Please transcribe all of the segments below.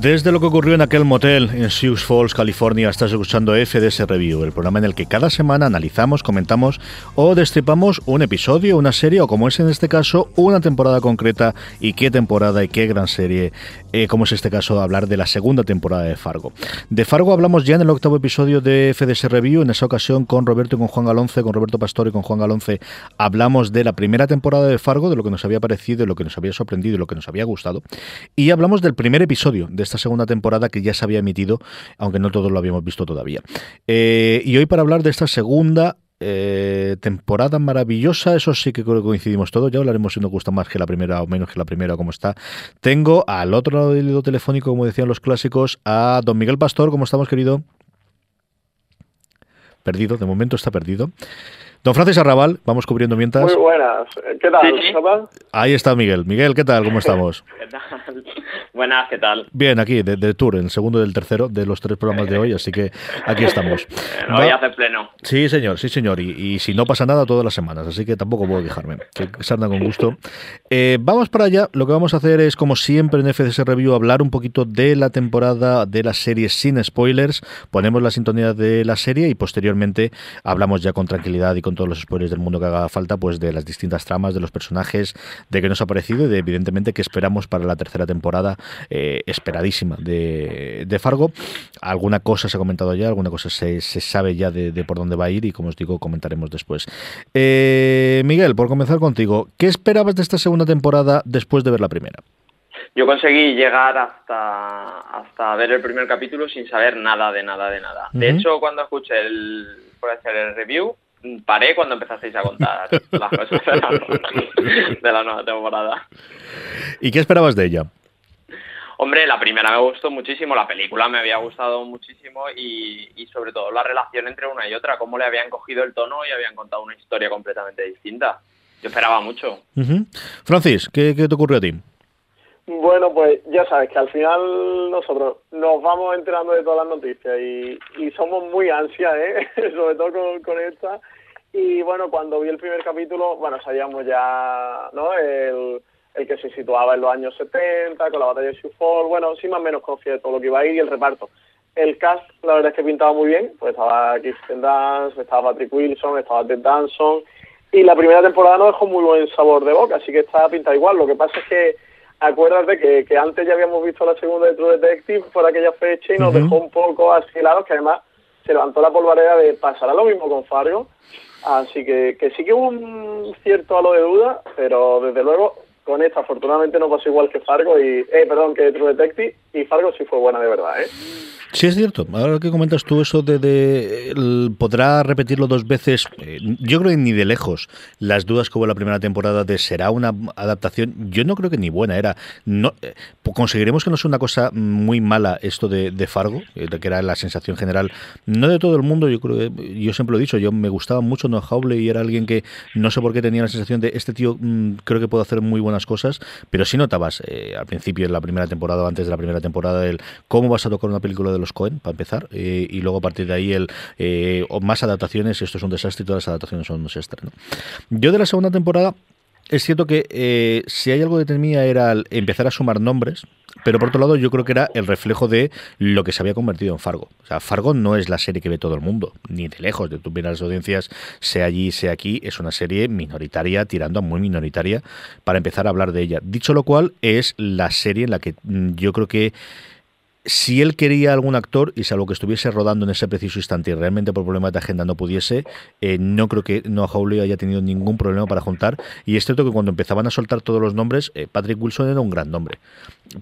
Desde lo que ocurrió en aquel motel en Sioux Falls, California, estás escuchando FDS Review, el programa en el que cada semana analizamos, comentamos o destripamos un episodio, una serie o como es en este caso, una temporada concreta y qué temporada y qué gran serie, eh, como es este caso, hablar de la segunda temporada de Fargo. De Fargo hablamos ya en el octavo episodio de FDS Review, en esa ocasión con Roberto y con Juan Galonce, con Roberto Pastor y con Juan Galonce, hablamos de la primera temporada de Fargo, de lo que nos había parecido, de lo que nos había sorprendido y lo que nos había gustado, y hablamos del primer episodio de esta segunda temporada que ya se había emitido, aunque no todos lo habíamos visto todavía. Eh, y hoy para hablar de esta segunda eh, temporada maravillosa, eso sí que creo que coincidimos todos, ya hablaremos si nos gusta más que la primera o menos que la primera, como está. Tengo al otro lado del hilo telefónico, como decían los clásicos, a don Miguel Pastor, ¿cómo estamos, querido? Perdido, de momento está perdido. Don Francis Arrabal, vamos cubriendo mientras. Muy buenas. ¿Qué tal? Ahí está Miguel. Miguel, ¿qué tal? ¿Cómo estamos? ¿Qué tal? Buenas, ¿qué tal? Bien, aquí, de, tour, en el segundo y el tercero de los tres programas de hoy, así que aquí estamos. hoy hace pleno. Sí, señor, sí, señor. Y, si no pasa nada, todas las semanas, así que tampoco puedo quejarme. Que se anda con gusto. Eh, vamos para allá. Lo que vamos a hacer es, como siempre en FCS Review, hablar un poquito de la temporada de la serie sin spoilers. Ponemos la sintonía de la serie y posteriormente hablamos ya con tranquilidad y con todos los spoilers del mundo que haga falta, pues de las distintas tramas, de los personajes, de qué nos ha parecido y de evidentemente qué esperamos para la tercera temporada eh, esperadísima de, de, Fargo. Alguna cosa se ha comentado ya, alguna cosa se, se sabe ya de, por dónde va a ir y como os digo comentaremos después. Eh, Miguel, por comenzar contigo, ¿qué esperabas de esta segunda temporada después de ver la primera? Yo conseguí llegar hasta, hasta ver el primer capítulo sin saber nada de nada de nada. De hecho, cuando escuché el, por hacer el review, paré cuando empezasteis a contar las cosas de la, nueva temporada. ¿Y qué esperabas de ella? Hombre, la primera me gustó muchísimo, la película me había gustado muchísimo y, sobre todo la relación entre una y otra, cómo le habían cogido el tono y habían contado una historia completamente distinta. Yo esperaba mucho. Francis, ¿qué, te ocurrió a ti? Bueno, pues ya sabes que al final nosotros nos vamos enterando de todas las noticias y, somos muy ansias, ¿eh? sobre todo con, con, esta. Y bueno, cuando vi el primer capítulo, bueno, sabíamos ya, ¿no? El, el que se situaba en los años 70, con la batalla de Falls, bueno, sí más o menos de todo lo que iba a ir y el reparto. El cast, la verdad es que pintaba muy bien, pues estaba Kirsten Dance, estaba Patrick Wilson, estaba Ted Danson, y la primera temporada no dejó muy buen sabor de boca, así que estaba pintado igual. Lo que pasa es que acuérdate que, que antes ya habíamos visto la segunda de True Detective por aquella fecha y nos dejó un poco así helados, que además se levantó la polvareda de pasar a lo mismo con Fargo, así que, que sí que hubo un cierto halo de duda, pero desde luego con esta afortunadamente no pasó igual que Fargo y, eh, perdón, que True Detective y Fargo sí fue buena de verdad, ¿eh? Sí, es cierto. Ahora que comentas tú eso de, podrá repetirlo dos veces, eh, yo creo que ni de lejos las dudas que hubo en la primera temporada de será una adaptación, yo no creo que ni buena era. No eh, conseguiremos que no sea una cosa muy mala esto de, Fargo, eh, que era la sensación general, no de todo el mundo. Yo creo que yo siempre lo he dicho, yo me gustaba mucho No Howley y era alguien que no sé por qué tenía la sensación de este tío mm, creo que puede hacer muy buenas cosas, pero si notabas al principio en la primera temporada, antes de la primera temporada, el cómo vas a tocar una película de los Cohen, para empezar, eh, y luego a partir de ahí el eh, más adaptaciones, esto es un desastre y todas las adaptaciones son un desastre. Yo de la segunda temporada es cierto que eh, si hay algo que era empezar a sumar nombres, pero por otro lado yo creo que era el reflejo de lo que se había convertido en Fargo. O sea, Fargo no es la serie que ve todo el mundo, ni de lejos, de tu las audiencias, sea allí, sea aquí, es una serie minoritaria, tirando a muy minoritaria, para empezar a hablar de ella. Dicho lo cual, es la serie en la que mm, yo creo que si él quería algún actor, y salvo que estuviese rodando en ese preciso instante y realmente por problemas de agenda no pudiese, eh, no creo que Noah Hawley haya tenido ningún problema para juntar. Y es cierto que cuando empezaban a soltar todos los nombres, eh, Patrick Wilson era un gran nombre.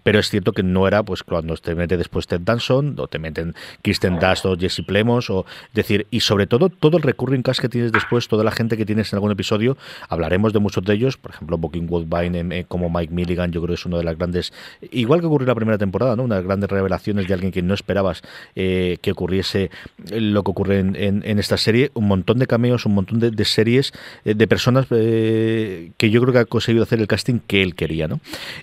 Pero es cierto que no era pues cuando te mete después Ted Danson o te meten Kristen Dust o Jesse Plemons o decir y sobre todo todo el recurring cast que tienes después toda la gente que tienes en algún episodio hablaremos de muchos de ellos. Por ejemplo Booking Woodbine eh, como Mike Milligan yo creo que es uno de las grandes igual que ocurrió en la primera temporada no unas grandes revelaciones de alguien que no esperabas eh, que ocurriese lo que ocurre en, esta serie un montón de cameos un montón de, series eh, de personas que yo creo que ha conseguido hacer el casting que él quería no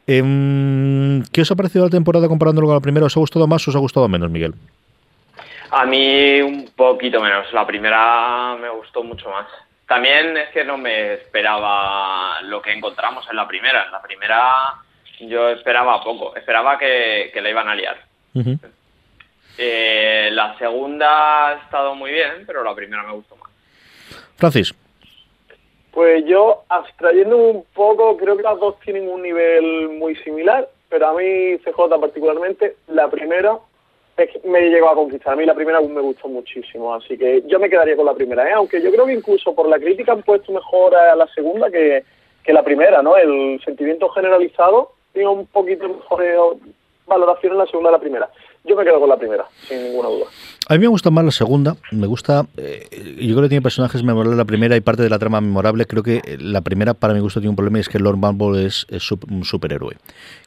em, ¿Qué os ha parecido la temporada comparándolo con la primera? ¿Os ha gustado más o os ha gustado menos, Miguel? A mí un poquito menos. La primera me gustó mucho más. También es que no me esperaba lo que encontramos en la primera. En la primera yo esperaba poco. Esperaba que la iban a liar. Eh, la segunda ha estado muy bien, pero la primera me gustó más. Francis. Pues yo, abstrayendo un poco, creo que las dos tienen un nivel muy similar pero a mí CJ particularmente, la primera es que me llegó a conquistar. A mí la primera me gustó muchísimo, así que yo me quedaría con la primera, ¿eh? aunque yo creo que incluso por la crítica han puesto mejor a la segunda que, que la primera, ¿no? El sentimiento generalizado tiene un poquito mejor valoración en la segunda de la primera. Yo me quedo con la primera, sin ninguna duda. A mí me gusta más la segunda, me gusta, eh, yo creo que tiene personajes memorables la primera y parte de la trama memorable, creo que la primera para mi gusto tiene un problema y es que Lord Bumble es, un superhéroe.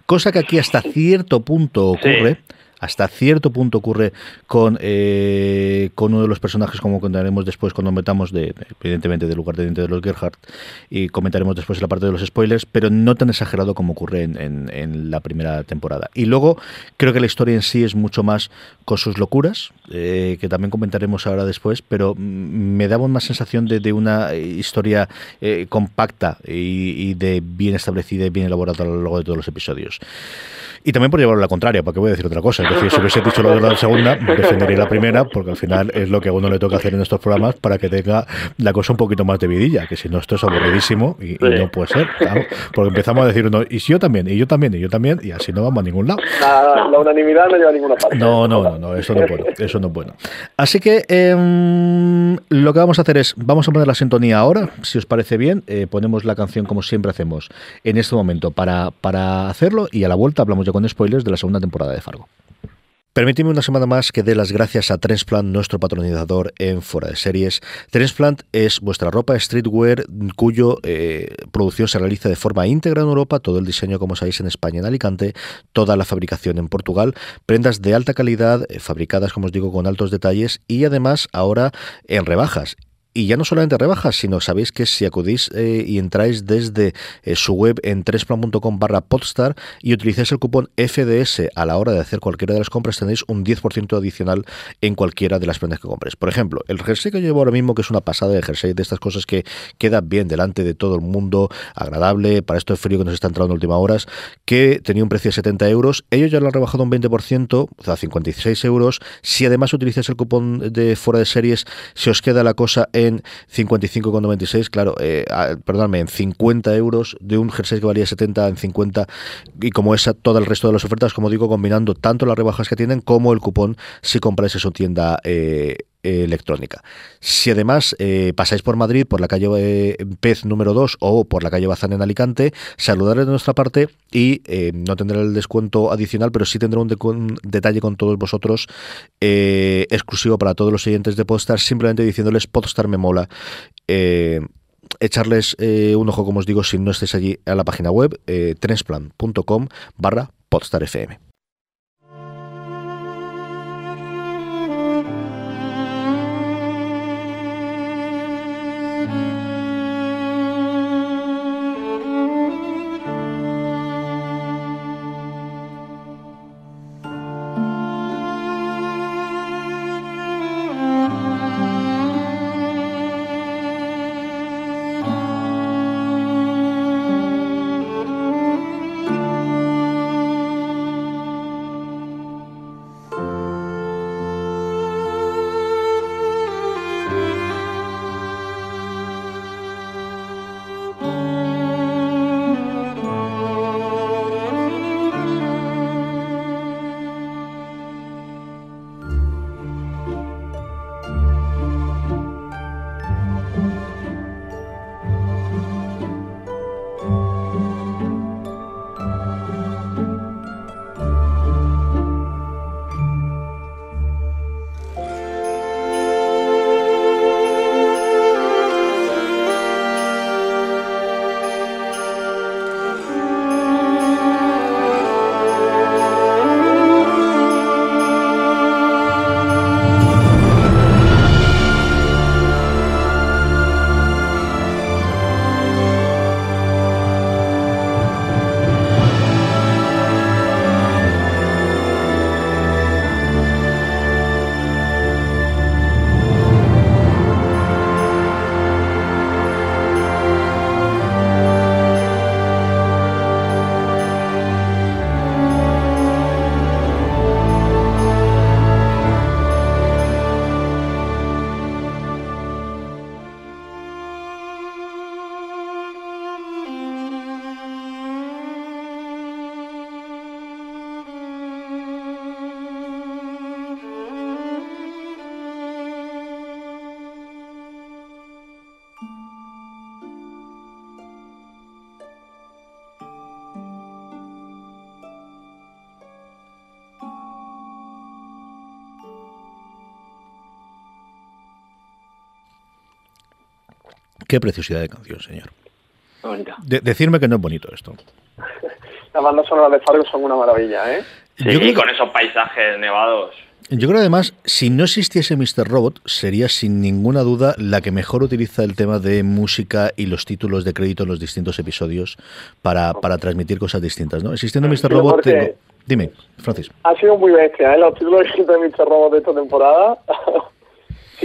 Cosa que aquí hasta cierto punto ocurre hasta cierto punto ocurre con, eh, con uno de los personajes, como contaremos después cuando metamos, de, evidentemente, del lugar de de los Gerhardt, y comentaremos después la parte de los spoilers, pero no tan exagerado como ocurre en, en, la primera temporada. Y luego creo que la historia en sí es mucho más con sus locuras, eh, que también comentaremos ahora después, pero me daba una sensación de, de una historia eh, compacta y, y, de bien establecida y bien elaborada a lo largo de todos los episodios. Y también por llevarlo a la contraria, porque voy a decir otra cosa. Es decir, si hubiese dicho lo de la segunda, defendería la primera, porque al final es lo que a uno le toca hacer en estos programas para que tenga la cosa un poquito más de vidilla, que si no, esto es aburridísimo y, no puede ser. porque empezamos a decir uno, y si yo también, y yo también, y yo también, y así no vamos a ningún lado. La, unanimidad no lleva a ninguna parte. No, no, no, no, eso no es bueno. Eso no es bueno. Así que em, lo que vamos a hacer es, vamos a poner la sintonía ahora, si os parece bien, eh, ponemos la canción como siempre hacemos en este momento para, para hacerlo y a la vuelta hablamos ya con spoilers de la segunda temporada de Fargo. Permíteme una semana más que dé las gracias a Transplant, nuestro patronizador en Fuera de Series. Transplant es vuestra ropa streetwear cuyo eh, producción se realiza de forma íntegra en Europa, todo el diseño como sabéis en España, en Alicante, toda la fabricación en Portugal, prendas de alta calidad, eh, fabricadas como os digo con altos detalles y además ahora en rebajas y ya no solamente rebajas, sino sabéis que si acudís eh, y entráis desde eh, su web en tresplan.com barra podstar y utilizáis el cupón FDS a la hora de hacer cualquiera de las compras, tenéis un 10% adicional en cualquiera de las prendas que compres. Por ejemplo, el jersey que llevo ahora mismo, que es una pasada de jersey, de estas cosas que queda bien delante de todo el mundo, agradable, para esto de frío que nos está entrando en últimas horas, que tenía un precio de 70 euros, ellos ya lo han rebajado un 20%, o sea, 56 euros. Si además utilizáis el cupón de fuera de series, se os queda la cosa en en 55,96, claro, eh, perdóname, en 50 euros de un jersey que valía 70 en 50 y como esa todo el resto de las ofertas, como digo, combinando tanto las rebajas que tienen como el cupón si compráis en su tienda eh, electrónica. Si además pasáis por Madrid, por la calle Pez número 2 o por la calle Bazán en Alicante, saludarles de nuestra parte y no tendrá el descuento adicional, pero sí tendrá un, detalle con todos vosotros exclusivo para todos los siguientes de Podstar, simplemente diciéndoles Podstar me mola echarles eh, un ojo, como os digo, si no estés allí a la página web, eh, trensplan.com barra podstarfm. Qué preciosidad de canción, señor. decirme que no es bonito esto. Las bandas sonoras de Fargo son una maravilla, ¿eh? Sí, con esos paisajes nevados. Yo creo además, si no existiese Mr. Robot, sería sin ninguna duda la que mejor utiliza el tema de música y los títulos de crédito en los distintos episodios para, para transmitir cosas distintas, ¿no? Existiendo Mr. Robot, Dime, Francis. Ha sido muy bestia, ¿eh? Los títulos de Mr. Robot de esta temporada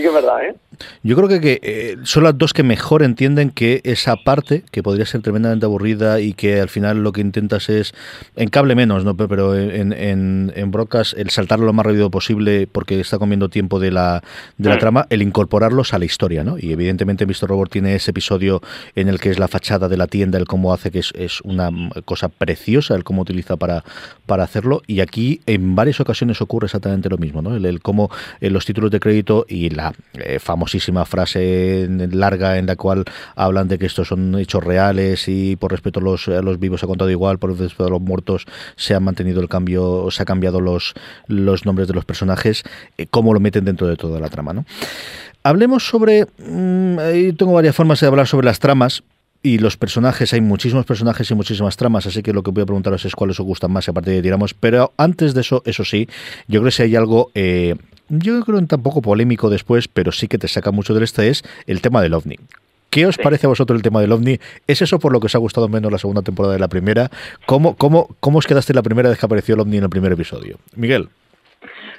sí que es verdad, ¿eh? Yo creo que, eh, son las dos que mejor entienden que esa parte, que podría ser tremendamente aburrida y que al final lo que intentas es, en cable menos, ¿no? pero en, en, en broadcast, el saltarlo lo más rápido posible porque está comiendo tiempo de la, de la trama, el incorporarlos a la historia. ¿no? Y evidentemente Mr. Robot tiene ese episodio en el que es la fachada de la tienda, el cómo hace que es, es una cosa preciosa, el cómo utiliza para, para hacerlo. Y aquí en varias ocasiones ocurre exactamente lo mismo, ¿no? el, cómo en eh, los títulos de crédito y la eh, famosísima frase larga en la cual hablan de que estos son hechos reales y por respeto a los, vivos se ha contado igual, por respeto a los muertos se ha mantenido el cambio, se ha cambiado los, los nombres de los personajes, eh, cómo lo meten dentro de toda la trama. ¿no? Hablemos sobre, mm, tengo varias formas de hablar sobre las tramas, y los personajes, hay muchísimos personajes y muchísimas tramas, así que lo que voy a preguntaros es cuáles os gustan más y a partir de tiramos. Pero antes de eso, eso sí, yo creo que si hay algo eh, yo creo que tampoco polémico después, pero sí que te saca mucho del este, es el tema del ovni. ¿Qué os parece a vosotros el tema del ovni? ¿Es eso por lo que os ha gustado menos la segunda temporada de la primera? ¿Cómo, cómo, cómo os quedaste la primera vez que apareció el ovni en el primer episodio? Miguel.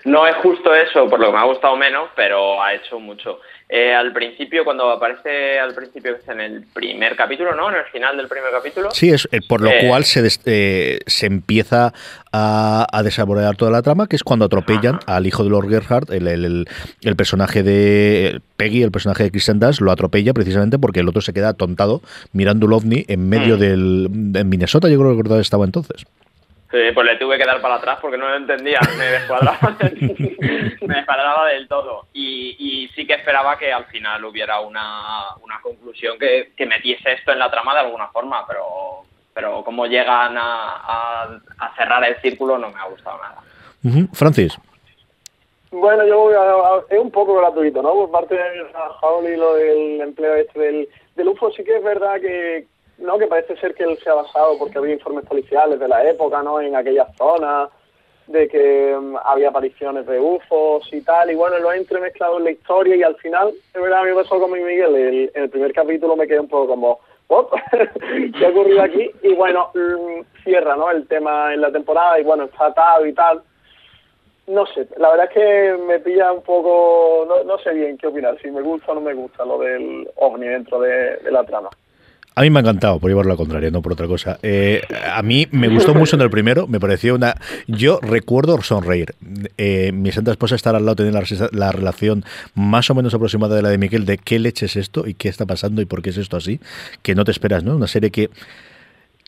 No es justo eso, por lo que me ha gustado menos, pero ha hecho mucho. Eh, al principio, cuando aparece al principio en el primer capítulo, ¿no? En el final del primer capítulo. Sí, es eh, por lo eh, cual se, se empieza a, a, desarrollar toda la trama, que es cuando atropellan al hijo de Lord Gerhardt, el, el, el, personaje de Peggy, el personaje de Kristen Dunst, lo atropella precisamente porque el otro se queda atontado mirando el ovni en medio mm. del... en Minnesota, yo creo que estaba entonces. Sí, pues le tuve que dar para atrás porque no lo entendía, me descuadraba, me descuadraba del todo. Y, y, sí que esperaba que al final hubiera una, una conclusión que, que, metiese esto en la trama de alguna forma, pero, pero como llegan a, a, cerrar el círculo no me ha gustado nada. Francis. Bueno, yo voy a, es un poco gratuito, ¿no? Por parte de Jaul y lo del empleo este del, del UFO, sí que es verdad que, no, que parece ser que él se ha basado porque había informes policiales de la época, ¿no? En aquella zona, de que um, había apariciones de UFOs y tal, y bueno, lo ha entremezclado en la historia y al final, de verdad, a mí me pasó con Miguel, el, el primer capítulo me quedé un poco como, ¿qué ha ocurrido aquí? Y bueno, mm, cierra, ¿no? El tema en la temporada y bueno, está atado y tal. No sé, la verdad es que me pilla un poco, no, no sé bien qué opinar, si me gusta o no me gusta lo del ovni dentro de la trama. A mí me ha encantado, por llevarlo a la contraria, no por otra cosa. Eh, a mí me gustó mucho en el primero, me pareció una... Yo recuerdo sonreír. Eh, mi santa esposa estar al lado, tener la, la, relación más o menos aproximada de la de Miguel, de qué leche es esto y qué está pasando y por qué es esto así, que no te esperas, ¿no? Una serie que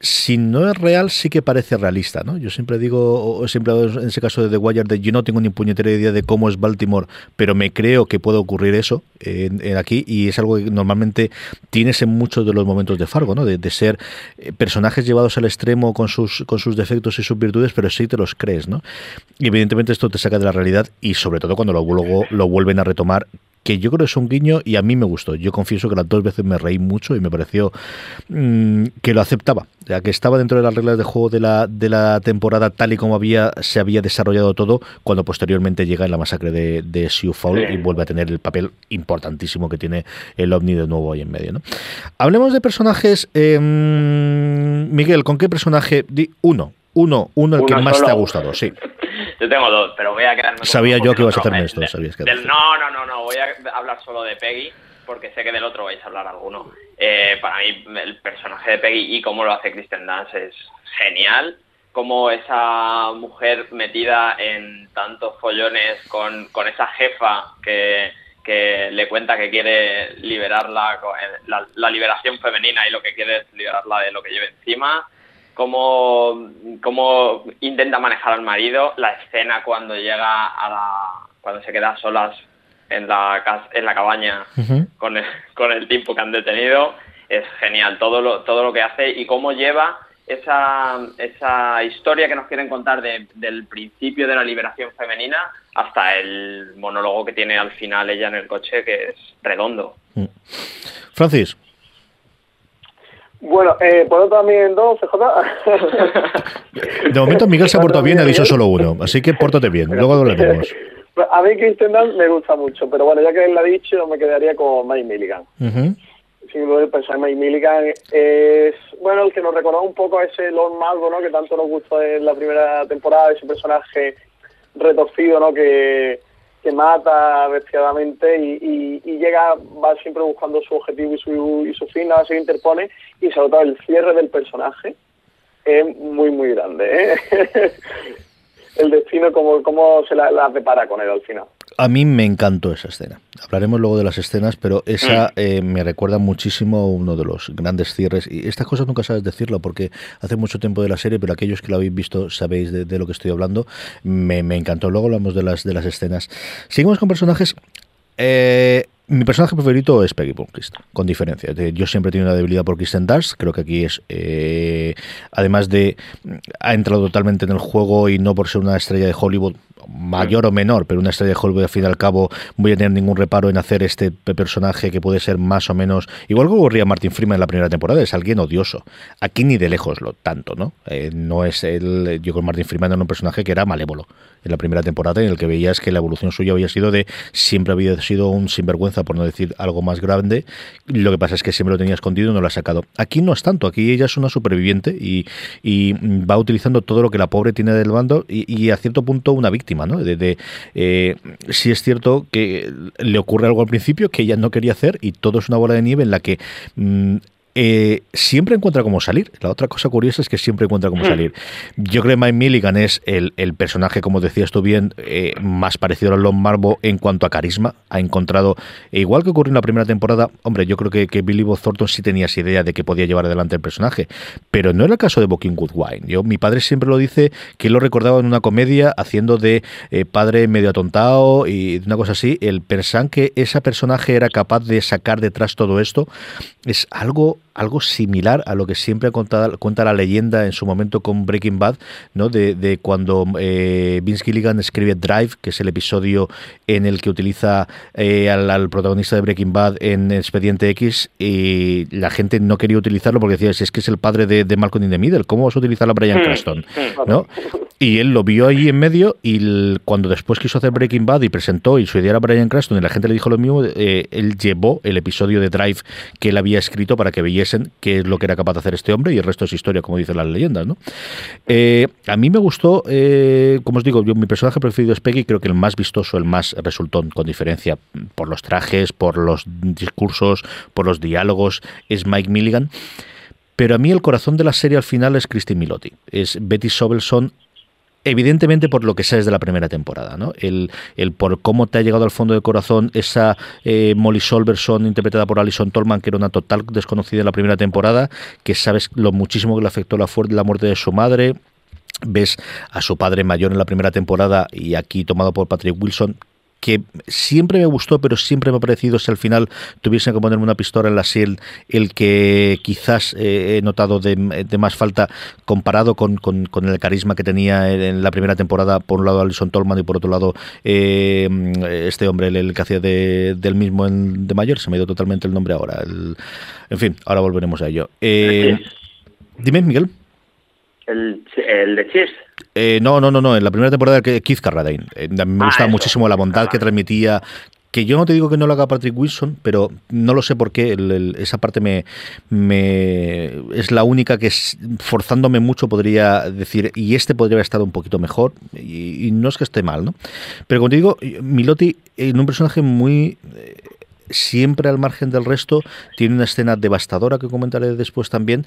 si no es real, sí que parece realista, ¿no? Yo siempre digo, o siempre en ese caso de The Wire, de yo no tengo ni puñetera idea de cómo es Baltimore, pero me creo que puede ocurrir eso aquí y es algo que normalmente tienes en muchos de los momentos de Fargo, ¿no? De, ser eh, personajes llevados al extremo con sus, con sus defectos y sus virtudes, pero sí te los crees, ¿no? Y evidentemente esto te saca de la realidad y sobre todo cuando luego lo vuelven a retomar que yo creo que es un guiño y a mí me gustó. Yo confieso que las dos veces me reí mucho y me pareció mm, que lo aceptaba, ya que estaba dentro de las reglas de juego de la, de la temporada tal y como había se había desarrollado todo, cuando posteriormente llega en la masacre de, de Sioux Falls y vuelve a tener el papel importantísimo que tiene el OVNI de nuevo ahí en medio. ¿no? Hablemos de personajes. Em, Miguel, ¿con qué personaje? uno, uno, uno el que más te ha gustado, sí. Yo tengo dos, pero voy a quedarme Sabía yo que ibas a hacerme esto, sabías que No, no, no, no, voy a hablar solo de Peggy, porque sé que del otro vais a hablar alguno. Eh, para mí, el personaje de Peggy y cómo lo hace Kristen Dance es genial. Como esa mujer metida en tantos follones con, con esa jefa que, que le cuenta que quiere liberarla, la, la liberación femenina y lo que quiere es liberarla de lo que lleve encima cómo, cómo intenta manejar al marido, la escena cuando llega a la, cuando se queda solas en la, en la cabaña con, el, con el tiempo que han detenido, es genial todo lo, todo lo que hace y cómo lleva esa, esa historia que nos quieren contar del principio de la liberación femenina hasta el monólogo que tiene al final ella en el coche, que es redondo. Mm. Francis. Bueno, eh, ¿puedo también dos, CJ? de momento Miguel se ha portado bien, ha dicho solo uno, así que pórtate bien, luego hablaremos. A mí Kristen Dunst me gusta mucho, pero bueno, ya que él lo ha dicho, me quedaría con Mike Milligan. Uh -huh. Si pensar, Mike Milligan es, bueno, el que nos recordó un poco a ese Lord Malvo, ¿no? Que tanto nos gustó en la primera temporada, ese personaje retorcido, ¿no? Que, que mata bestiadamente y, y, llega, va siempre buscando su objetivo y su, y su fin, nada se interpone y sobre todo el cierre del personaje es muy, muy grande. ¿eh? El destino, cómo, cómo se la, la, prepara con él al final. A mí me encantó esa escena. Hablaremos luego de las escenas, pero esa mm. eh, me recuerda muchísimo a uno de los grandes cierres. Y estas cosas nunca sabes decirlo porque hace mucho tiempo de la serie, pero aquellos que lo habéis visto sabéis de, lo que estoy hablando. Me, me, encantó. Luego hablamos de las, de las escenas. Seguimos con personajes. Eh, mi personaje preferido es Peggy Blomqvist, con diferencia. Yo siempre he tenido una debilidad por Kristen Dunst. Creo que aquí es, eh, además de, ha entrado totalmente en el juego y no por ser una estrella de Hollywood, mayor o menor, pero una estrella de Hollywood al fin y al cabo voy a tener ningún reparo en hacer este personaje que puede ser más o menos igual que ocurría Martin Freeman en la primera temporada, es alguien odioso. Aquí ni de lejos lo tanto, ¿no? Eh, no es el yo con Martin Freeman era un personaje que era malévolo en la primera temporada en el que veías que la evolución suya había sido de siempre había sido un sinvergüenza por no decir algo más grande. Lo que pasa es que siempre lo tenía escondido y no lo ha sacado. Aquí no es tanto, aquí ella es una superviviente y, va utilizando todo lo que la pobre tiene del bando y a cierto punto una víctima de, eh, si es cierto que le ocurre algo al principio que ella no quería hacer y todo es una bola de nieve en la que mm, eh, siempre encuentra cómo salir. La otra cosa curiosa es que siempre encuentra cómo hmm. salir. Yo creo que Mike Milligan es el, personaje, como decías tú bien, eh, más parecido a Lon Marvo en cuanto a carisma. Ha encontrado, e igual que ocurrió en la primera temporada, hombre, yo creo que, que Billy Bob Thornton sí tenía esa idea de que podía llevar adelante el personaje, pero no era el caso de Good Wine. Yo, mi padre siempre lo dice que lo recordaba en una comedia haciendo de eh, padre medio atontado y una cosa así. El pensar que ese personaje era capaz de sacar detrás todo esto es algo algo similar a lo que siempre cuenta, cuenta la leyenda en su momento con Breaking Bad, ¿no? De, cuando eh, Vince Gilligan escribe Drive, que es el episodio en el que utiliza eh, al, protagonista de Breaking Bad en Expediente X y la gente no quería utilizarlo porque decía, si es que es el padre de, de Malcolm in the Middle, ¿cómo vas a utilizar a Brian hmm. Cranston? Hmm. ¿no? Y él lo vio ahí en medio y cuando después quiso hacer Breaking Bad y presentó y su idea era Brian Cranston y la gente le dijo lo mismo, eh, él llevó el episodio de Drive que él había escrito para que qué es lo que era capaz de hacer este hombre y el resto es historia, como dicen las leyendas. ¿no? Eh, a mí me gustó, eh, como os digo, yo, mi personaje preferido es Peggy, creo que el más vistoso, el más resultón, con diferencia, por los trajes, por los discursos, por los diálogos, es Mike Milligan. Pero a mí el corazón de la serie al final es Christine Milotti. Es Betty Sobelson evidentemente por lo que sabes de la primera temporada, ¿no? El, el por cómo te ha llegado al fondo del corazón esa eh, Molly Solverson interpretada por Alison Tolman, que era una total desconocida en la primera temporada, que sabes lo muchísimo que le afectó la, la muerte de su madre, ves a su padre mayor en la primera temporada y aquí tomado por Patrick Wilson, que siempre me gustó, pero siempre me ha parecido si al final tuviesen que ponerme una pistola en la SIL, el que quizás eh, he notado de, más falta comparado con, el carisma que tenía en la primera temporada, por un lado Alison Tolman y por otro lado eh, este hombre, el, que hacía del mismo en, de mayor, se me dio totalmente el nombre ahora. en fin, ahora volveremos a ello. Eh, dime, Miguel. El, el de Cheers. Eh, no, no, no, no. En la primera temporada que Keith Carradine. Eh, a mí me ah, gusta muchísimo la bondad que transmitía. Que yo no te digo que no lo haga Patrick Wilson, pero no lo sé por qué. esa parte me, me es la única que forzándome mucho podría decir, y este podría haber estado un poquito mejor. Y, no es que esté mal, ¿no? Pero como te digo, Miloti en un personaje muy siempre al margen del resto, tiene una escena devastadora que comentaré después también,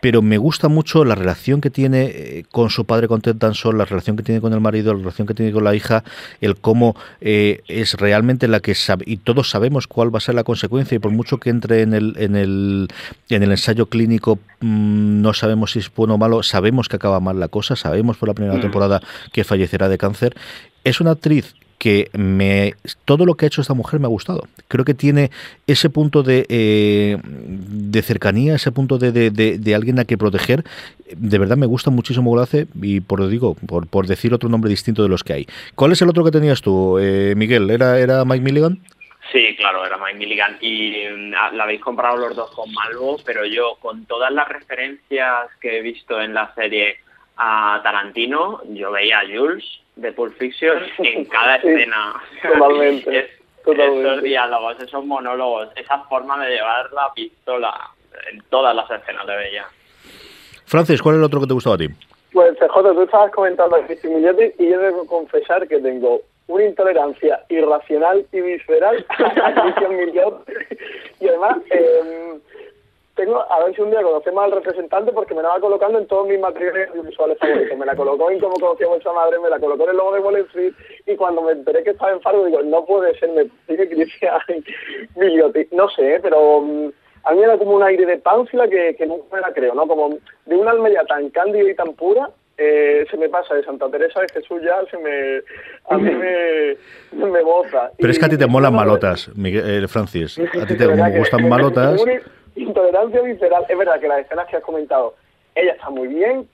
pero me gusta mucho la relación que tiene eh, con su padre, con Ted Danson, la relación que tiene con el marido, la relación que tiene con la hija, el cómo eh, es realmente la que sabe, y todos sabemos cuál va a ser la consecuencia, y por mucho que entre en el, en el, en el ensayo clínico, mm, no sabemos si es bueno o malo, sabemos que acaba mal la cosa, sabemos por la primera mm. temporada que fallecerá de cáncer. Es una actriz que me todo lo que ha hecho esta mujer me ha gustado. Creo que tiene ese punto de, eh, de cercanía, ese punto de, de, alguien a que proteger. De verdad me gusta muchísimo lo hace y por digo, por, por decir otro nombre distinto de los que hay. ¿Cuál es el otro que tenías tú, eh, Miguel? ¿Era, ¿Era Mike Milligan? Sí, claro, era Mike Milligan. Y mm, la habéis comprado los dos con Malvo, pero yo con todas las referencias que he visto en la serie a Tarantino, yo veía a Jules de Pulp Fiction en cada escena. Totalmente. Esos diálogos, esos monólogos, esa forma de llevar la pistola en todas las escenas de Bella. Francis, ¿cuál es el otro que te gustaba a ti? Pues CJ, tú estabas comentando a Christian y yo debo confesar que tengo una intolerancia irracional y visceral a Christian y además eh, tengo, a ver si un día conocemos al representante porque me la va colocando en todos mis materiales visuales favoritos. Me la colocó en Cómo conocí a vuestra madre, me la colocó en el logo de Wall Street y cuando me enteré que estaba en Fargo digo, no puede ser, me tiene Cristian. No sé, pero mm, a mí me da como un aire de pánfila que, que nunca me la creo, ¿no? Como de una almería tan cándida y tan pura eh, se me pasa de Santa Teresa de Jesús ya se me a mí me, me boza. Pero es que a ti te molan malotas, Miguel, eh, Francis. A ti te gustan malotas intolerancia visceral. Es verdad que las escenas que has comentado, ella está muy bien,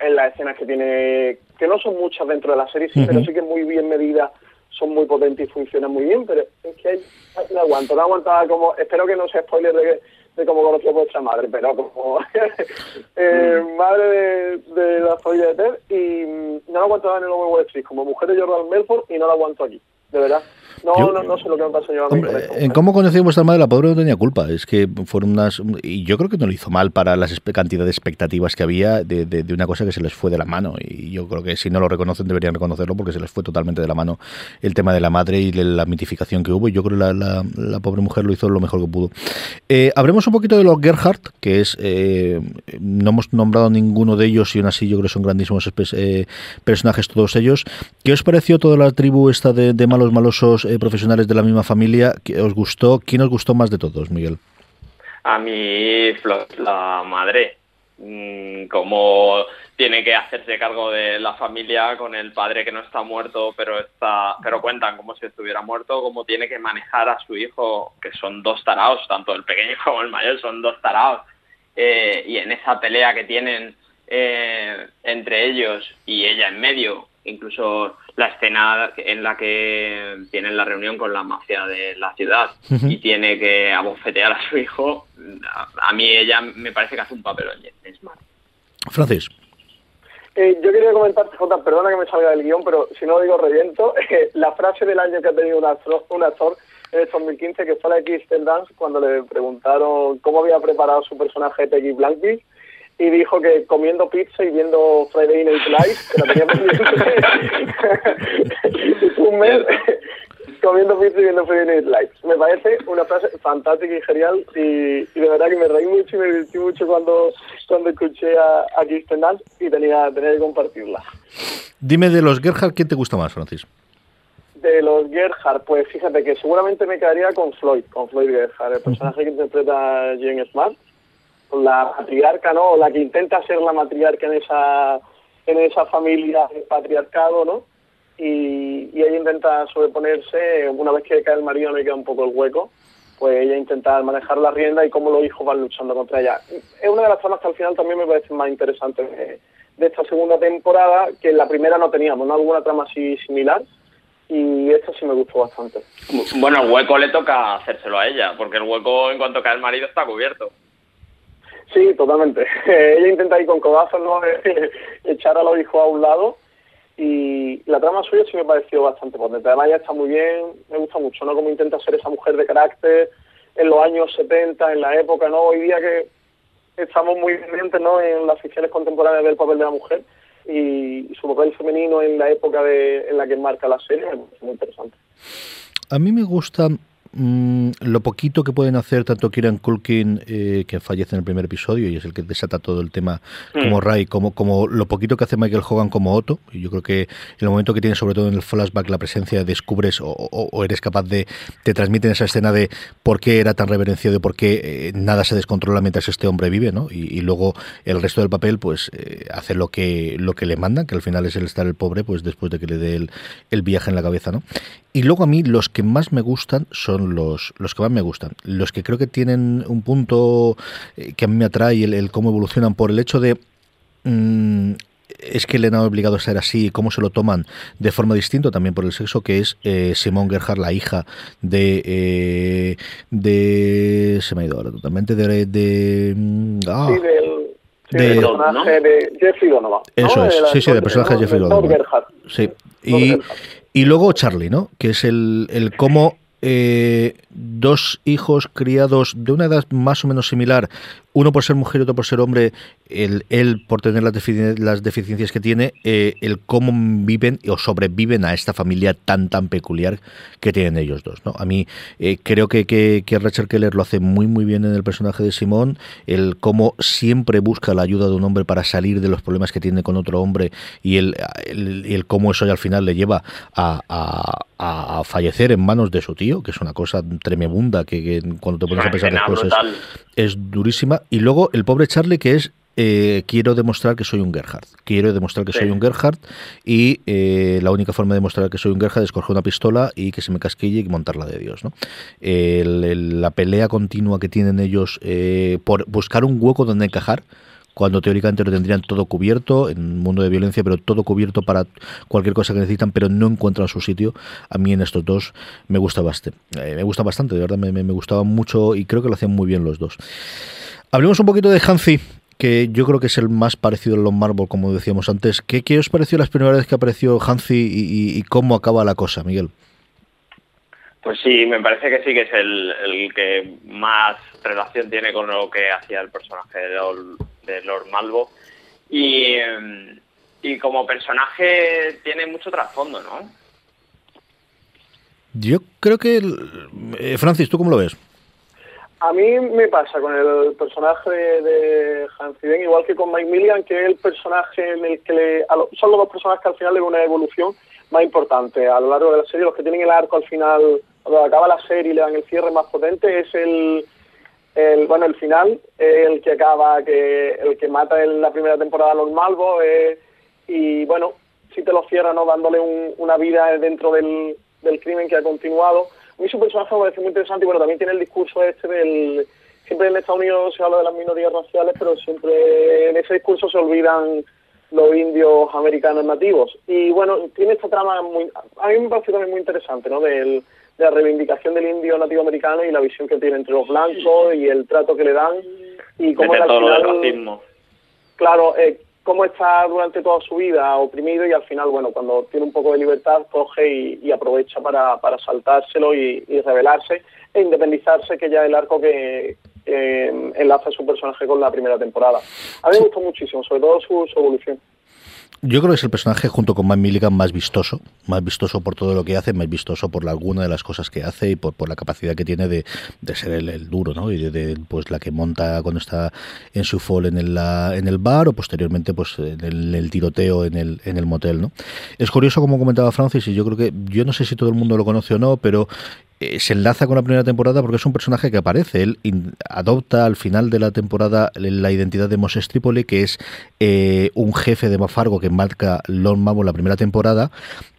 en las escenas que tiene, que no son muchas dentro de la serie, sí, pero sí que muy bien medidas, son muy potentes y funcionan muy bien, pero es que no aguanto, no aguantaba como, espero que no sea spoiler de, de cómo conoció a vuestra madre, pero como eh, madre de, la familia de Ted, y no la aguantaba en el Wall Street, como mujer de Jordan Melford, y no la aguanto aquí. de verdad. No, no, no sé lo que me pasó yo En cómo conocí a vuestra madre, la pobre no tenía culpa. Es que fueron unas. Y yo creo que no lo hizo mal para las cantidad de expectativas que había de, de, una cosa que se les fue de la mano. Y yo creo que si no lo reconocen, deberían reconocerlo porque se les fue totalmente de la mano el tema de la madre y de la mitificación que hubo. Y yo creo que la, la, pobre mujer lo hizo lo mejor que pudo. Eh, hablemos un poquito de los Gerhardt, que es. Eh, no hemos nombrado ninguno de ellos y aún así yo creo que son grandísimos eh, personajes todos ellos. ¿Qué os pareció toda la tribu esta de, de malos malosos? Eh, profesionales de la misma familia. ¿Os gustó? ¿Quién os gustó más de todos, Miguel? A mí, la madre. Mm, como tiene que hacerse cargo de la familia con el padre que no está muerto, pero está, pero cuentan como si estuviera muerto, como tiene que manejar a su hijo, que son dos taraos, tanto el pequeño como el mayor son dos taraos, eh, y en esa pelea que tienen eh, entre ellos y ella en medio, incluso la escena en la que tienen la reunión con la mafia de la ciudad y tiene que abofetear a su hijo, a, mí ella me parece que hace un papelón, es mal. Francis. Eh, yo quería comentar, Jota, perdona que me salga del guion, pero si no lo digo reviento, la frase del año que ha tenido un actor, un actor en el 2015, que fue la de Kristen Dance, cuando le preguntaron cómo había preparado su personaje Peggy Blankby, y dijo que comiendo pizza y viendo Friday Night Lights, que la tenía un mes comiendo pizza y viendo Friday Night Lights. Me parece una frase fantástica y genial y, de verdad que me reí mucho y me divertí mucho cuando, cuando escuché a, a Dance y tenía, tenía que compartirla. Dime de los Gerhard, ¿quién te gusta más, Francis? De los Gerhard, pues fíjate que seguramente me quedaría con Floyd, con Floyd Gerhard, el personaje que interpreta Jane Smart la matriarca, ¿no? La que intenta ser la matriarca en esa, en esa familia de patriarcado, ¿no? Y, ella intenta sobreponerse, una vez que cae el marido no le queda un poco el hueco, pues ella intenta manejar la rienda y cómo los hijos van luchando contra ella. Es una de las tramas que al final también me parece más interesante de, esta segunda temporada, que en la primera no teníamos, ¿no? Alguna trama así similar, y esta sí me gustó bastante. Bueno, el hueco le toca hacérselo a ella, porque el hueco en cuanto cae el marido está cubierto. Sí, totalmente. Ella intenta ir con codazos, ¿no? echar a los hijos a un lado y la trama suya sí me pareció bastante potente. Además, ella está muy bien, me gusta mucho, ¿no? Cómo intenta ser esa mujer de carácter en los años 70, en la época, ¿no? Hoy día que estamos muy pendientes, ¿no? En las ficciones contemporáneas del papel de la mujer y su papel femenino en la época de, en la que marca la serie es muy interesante. A mí me gusta Mm, lo poquito que pueden hacer tanto Kieran Culkin, eh, que fallece en el primer episodio y es el que desata todo el tema como mm. Ray, como, como lo poquito que hace Michael Hogan como Otto, y yo creo que en el momento que tiene sobre todo en el flashback la presencia, descubres o, eres capaz de, te transmiten esa escena de por qué era tan reverenciado y por qué eh, nada se descontrola mientras este hombre vive, ¿no? Y, luego el resto del papel pues eh, hace lo que, lo que le mandan, que al final es el estar el pobre, pues después de que le dé el, el viaje en la cabeza, ¿no? Y luego a mí los que más me gustan son los, los que más me gustan. Los que creo que tienen un punto eh, que a mí me atrae, el, el cómo evolucionan por el hecho de... Mm, es que le han obligado a ser así y cómo se lo toman de forma distinta también por el sexo, que es eh, Simone Gerhard, la hija de. Eh, de se me ha ido ahora totalmente. De. de mm, ah, sí, del, personaje de Jeffrey Donovan. Eso es, sí, sí, del personaje de Jeffrey Donovan. Sí. Y, y luego Charlie, ¿no? Que es el, el cómo eh, dos hijos criados de una edad más o menos similar, uno por ser mujer y otro por ser hombre, el, él por tener las, las deficiencias que tiene, eh, el cómo viven o sobreviven a esta familia tan tan peculiar que tienen ellos dos. ¿no? A mí eh, creo que, que, que, Rachel Keller lo hace muy muy bien en el personaje de Simón, el cómo siempre busca la ayuda de un hombre para salir de los problemas que tiene con otro hombre y el, el, cómo eso al final le lleva a, a, a fallecer en manos de su tío, que es una cosa tremenda que, cuando te pones a pensar después es, es, durísima. Y luego el pobre Charlie que es eh, quiero demostrar que soy un Gerhard. Quiero demostrar que soy un Gerhard y eh, la única forma de demostrar que soy un Gerhard es coger una pistola y que se me casquille y montarla de Dios. ¿no? la pelea continua que tienen ellos eh, por buscar un hueco donde encajar cuando teóricamente lo tendrían todo cubierto en un mundo de violencia, pero todo cubierto para cualquier cosa que necesitan, pero no encuentran su sitio. A mí en estos dos me gusta bastante, eh, me gusta bastante, de verdad me, me, gustaba mucho y creo que lo hacían muy bien los dos. Hablemos un poquito de Hanzi, que yo creo que es el más parecido a los Marvel, como decíamos antes. ¿Qué, qué os pareció las primeras veces que apareció Hanzi y, y, cómo acaba la cosa, Miguel? Pues sí, me parece que sí que es el, el que más relación tiene con lo que hacía el personaje de Lord, de Lord Malvo. Y, y como personaje tiene mucho trasfondo, ¿no? Yo creo que... Eh, Francis, ¿tú cómo lo ves? A mí me pasa con el personaje de, de Hansi igual que con Mike Milligan, que es el personaje en el que le, son los dos personajes que al final le una evolución más importante a lo largo de la serie. Los que tienen el arco al final, cuando acaba la serie y le dan el cierre más potente, es el, bueno, el final, el que acaba, que el que mata en la primera temporada a los Malvos, eh, y bueno, si te lo cierra, ¿no? Dándole una vida dentro del, del crimen que ha continuado. A mí su personaje me parece muy interesante y bueno, también tiene el discurso este del... Siempre en Estados Unidos se habla de las minorías raciales, pero siempre en ese discurso se olvidan los indios americanos nativos. Y bueno, tiene esta trama muy... A mí me parece también muy interesante, ¿no? Del, de la reivindicación del indio nativo americano y la visión que tiene entre los blancos y el trato que le dan y cómo el racismo. Claro, eh, cómo está durante toda su vida oprimido y al final, bueno, cuando tiene un poco de libertad, coge y, aprovecha para, para saltárselo y, y, rebelarse e independizarse, que ya es el arco que enlaza su personaje con la primera temporada. A mí me gustó muchísimo, sobre todo su evolución. Yo creo que es el personaje junto con Matt Milligan más vistoso, más vistoso por todo lo que hace, más vistoso por alguna de las cosas que hace y por, por la capacidad que tiene de, de ser el, duro, ¿no? Y de, pues la que monta cuando está en su fall en el, en el bar o posteriormente pues en el, tiroteo en el, en el motel, ¿no? Es curioso como comentaba Francis y yo creo que yo no sé si todo el mundo lo conoce o no, pero eh, se enlaza con la primera temporada porque es un personaje que aparece. Él adopta al final de la temporada la identidad de Moses Tripoli, que es eh, un jefe de Mafargo que marca Lon Mamo la primera temporada.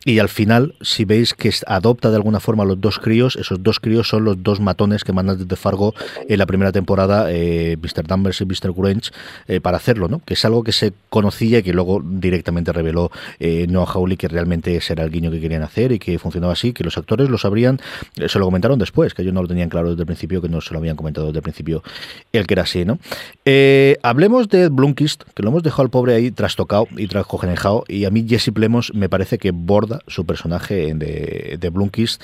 Y al final, si veis que adopta de alguna forma los dos críos, esos dos críos son los dos matones que mandan desde Fargo en la primera temporada, eh, Mr. Danvers y Mr. Grange, para hacerlo, ¿no? Que es algo que se conocía y que luego directamente reveló Noah Hawley que realmente era el guiño que querían hacer y que funcionaba así, que los actores lo sabrían se lo comentaron después, que ellos no lo tenían claro desde el principio, que no se lo habían comentado desde el principio el que era así, ¿no? Eh, hablemos de Blunkist, que lo hemos dejado al pobre ahí trastocado y trascogenejado, y a mí Jesse Plemons me parece que borda su personaje de, de Blunkist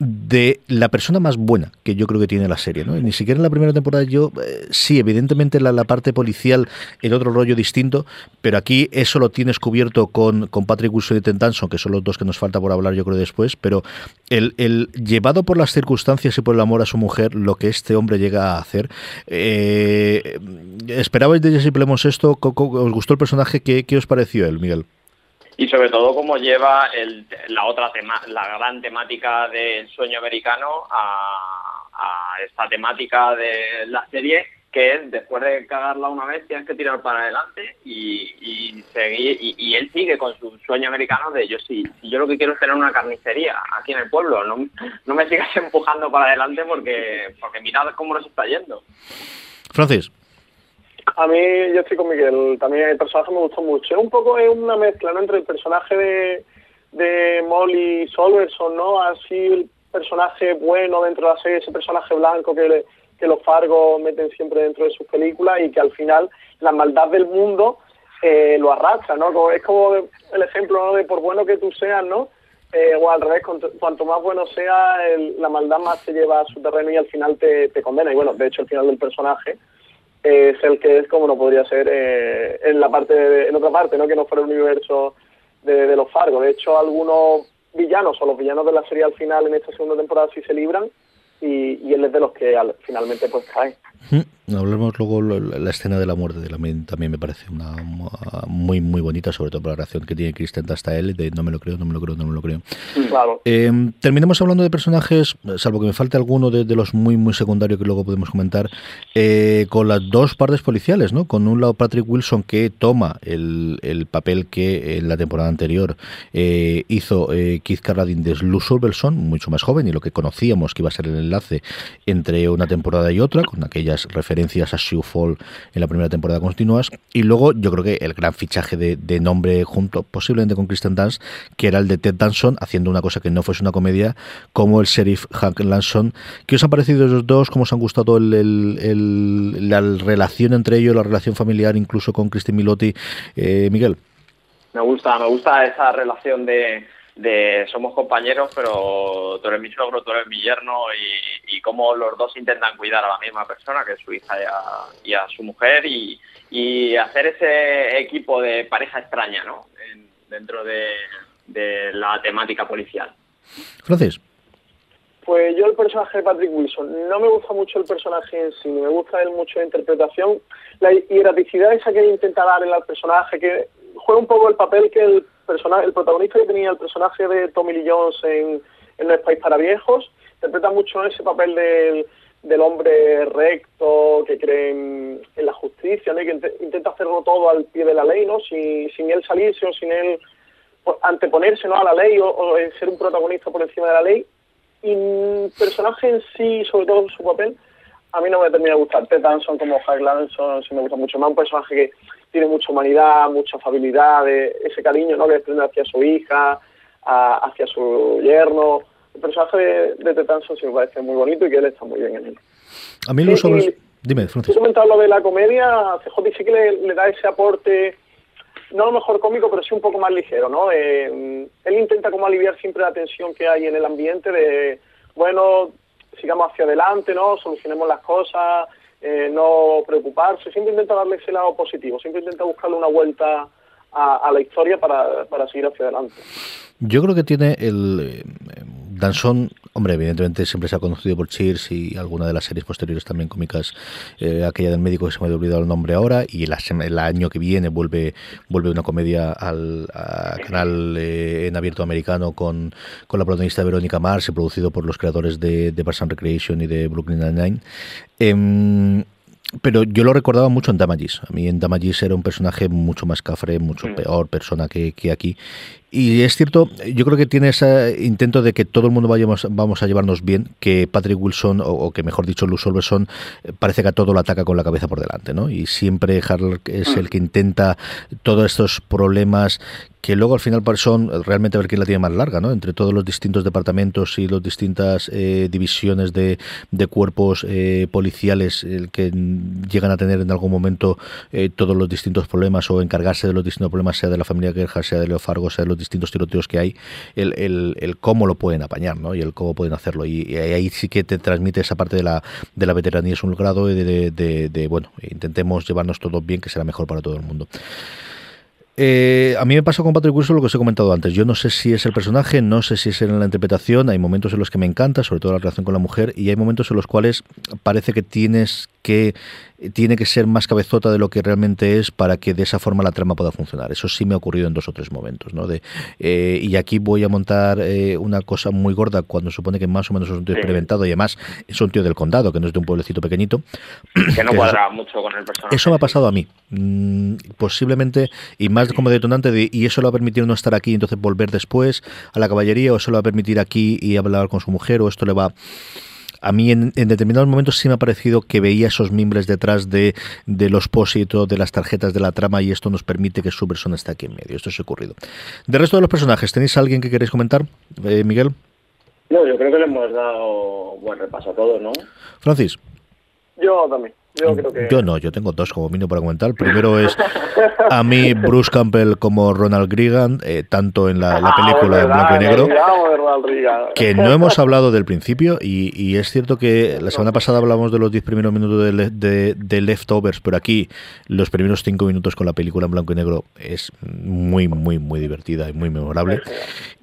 de la persona más buena que yo creo que tiene la serie, ¿no? ni siquiera en la primera temporada yo, eh, sí, evidentemente la, la, parte policial, el otro rollo distinto, pero aquí eso lo tienes cubierto con, con Patrick Wilson y Tentanson, que son los dos que nos falta por hablar yo creo después, pero el, el, llevado por las circunstancias y por el amor a su mujer, lo que este hombre llega a hacer, eh, ¿esperabais de Jesse Plemons esto? ¿Os gustó el personaje? ¿Qué, qué os pareció él, Miguel? Y sobre todo cómo lleva el, la otra tema, la gran temática del sueño americano a, a, esta temática de la serie que es después de cagarla una vez tienes que tirar para adelante y, seguir y, él sigue con su sueño americano de yo sí yo lo que quiero es tener una carnicería aquí en el pueblo no, no me sigas empujando para adelante porque porque mirad cómo nos está yendo. Francis a mí, yo estoy con Miguel, también el personaje me gustó mucho. Un poco es una mezcla ¿no? entre el personaje de, de Molly Solverson, ¿no? Así el personaje bueno dentro de la serie, ese personaje blanco que, que los Fargos meten siempre dentro de sus películas y que al final la maldad del mundo eh, lo arrastra, ¿no? Es como el ejemplo de por bueno que tú seas, ¿no? Eh, o al revés, cuanto más bueno sea, el, la maldad más te lleva a su terreno y al final te, te condena. Y bueno, de hecho, el final del personaje es el que es como no podría ser eh, en la parte de, en otra parte no que no fuera el universo de, de los Fargo. De hecho algunos villanos o los villanos de la serie al final en esta segunda temporada sí se libran y, y él es de los que al, finalmente pues caen Hablemos luego la escena de la muerte de la también me parece una muy muy bonita, sobre todo por la reacción que tiene Kristen hasta él de no me lo creo, no me lo creo, no me lo creo. Claro. Eh, terminemos hablando de personajes, salvo que me falte alguno de, los muy muy secundarios que luego podemos comentar, eh, con las dos partes policiales, ¿no? Con un lado Patrick Wilson que toma el, el papel que en la temporada anterior eh, hizo Keith Carradine de Luz Silverson, mucho más joven y lo que conocíamos que iba a ser el enlace entre una temporada y otra, con aquella referencias a Sioux Fall en la primera temporada continuas. Y luego yo creo que el gran fichaje de, nombre junto, posiblemente con Kristen Dance, que era el de Ted Danson, haciendo una cosa que no fuese una comedia, como el sheriff Hank Lanson. ¿Qué os han parecido esos dos? ¿Cómo os han gustado el, la relación entre ellos, la relación familiar, incluso con Kristen Milotti? Eh, Miguel. Me gusta, me gusta esa relación de de somos compañeros, pero tú eres mi suegro, tú eres mi yerno y, y cómo los dos intentan cuidar a la misma persona, que es su hija y a, su mujer, y, hacer ese equipo de pareja extraña, ¿no? dentro de, la temática policial. Francis. Pues yo el personaje de Patrick Wilson, no me gusta mucho el personaje en sí, me gusta él mucho la interpretación, la erraticidad esa que intenta dar en el personaje, que juega un poco el papel que el personaje, el protagonista que tenía el personaje de Tommy Lee Jones en, en No País para Viejos, interpreta mucho ese papel del, del hombre recto que cree en, la justicia, ¿no? que intenta hacerlo todo al pie de la ley, ¿no? sin, sin él salirse o sin él pues, anteponerse ¿no? a la ley o, ser un protagonista por encima de la ley. Y el personaje en sí, sobre todo su papel, a mí no me termina de gustar. Ted Danson como Jack Lanson sí me gusta mucho más. Un personaje que tiene mucha humanidad, mucha afabilidad, ese cariño ¿no? que desprende hacia su hija, hacia su yerno el personaje de, de Tetanson sí me parece muy bonito y que él está muy bien en él. A mí lo sobre... Dime, Francis. He comentado lo de la comedia, CJ sí que le, da ese aporte, no a lo mejor cómico, pero sí un poco más ligero, ¿no? Eh, él intenta como aliviar siempre la tensión que hay en el ambiente de, bueno, sigamos hacia adelante, ¿no? Solucionemos las cosas, eh, no preocuparse, siempre intenta darle ese lado positivo, siempre intenta buscarle una vuelta a, la historia para, para seguir hacia adelante. Yo creo que tiene el Danson, hombre, evidentemente siempre se ha conocido por Cheers y alguna de las series posteriores también cómicas, eh, aquella del médico que se me ha olvidado el nombre ahora, y el, año que viene vuelve vuelve una comedia al canal eh, en abierto americano con, con la protagonista Verónica Mars, y producido por los creadores de, de Parks and Recreation y de Brooklyn Nine-Nine. Em, pero yo lo recordaba mucho en Damagis. A mí en Damagis era un personaje mucho más cafre, mucho mm. peor persona que, que, aquí. Y es cierto, yo creo que tiene ese intento de que todo el mundo vayamos, vamos a llevarnos bien, que Patrick Wilson, o, que mejor dicho, Luz Olverson, eh, parece que a todo lo ataca con la cabeza por delante, ¿no? Y siempre Harl es el que intenta todos estos problemas que luego al final son realmente a ver quién la tiene más larga, ¿no? Entre todos los distintos departamentos y las distintas eh, divisiones de, de cuerpos eh, policiales el que llegan a tener en algún momento todos los distintos problemas o encargarse de los distintos problemas, sea de la familia Gerhard, sea de Leo Fargo, sea de los distintos tiroteos que hay, el, el, el, cómo lo pueden apañar, ¿no? Y el cómo pueden hacerlo. Y, ahí sí que te transmite esa parte de la, de la veteranía, es un grado de, de, bueno, intentemos llevarnos todos bien, que será mejor para todo el mundo. Eh, a mí me pasa con Patrick Wilson lo que os he comentado antes. Yo no sé si es el personaje, no sé si es en la interpretación. Hay momentos en los que me encanta, sobre todo la relación con la mujer, y hay momentos en los cuales parece que tienes que tiene que ser más cabezota de lo que realmente es para que de esa forma la trama pueda funcionar. Eso sí me ha ocurrido en dos o tres momentos. ¿no? De, eh, y aquí voy a montar eh, una cosa muy gorda cuando supone que más o menos es un tío experimentado y además es un tío del condado, que no es de un pueblecito pequeñito. Que no cuadra mucho con el personaje. Eso me ha pasado a mí. Mm, posiblemente, y más como detonante, de, y eso le va a permitir no estar aquí y entonces volver después a la caballería, o eso le va a permitir aquí y hablar con su mujer, o esto le va a mí en, determinados momentos sí me ha parecido que veía esos mimbres detrás de, de los pósitos, de las tarjetas de la trama y esto nos permite que su persona esté aquí en medio. Esto se ha ocurrido. De resto de los personajes, ¿tenéis alguien que queréis comentar, eh, Miguel? No, yo creo que le hemos dado buen repaso a todos, ¿no? Francis. Yo también. Yo, no, yo tengo dos como mínimo para comentar. Primero es a mí Bruce Campbell como Ronald Reagan, eh, tanto en la, ah, película en blanco y negro, que no hemos hablado del principio y, es cierto que la semana pasada hablamos de los 10 primeros minutos de, de, Leftovers, pero aquí los primeros 5 minutos con la película en blanco y negro es muy, muy, muy divertida y muy memorable.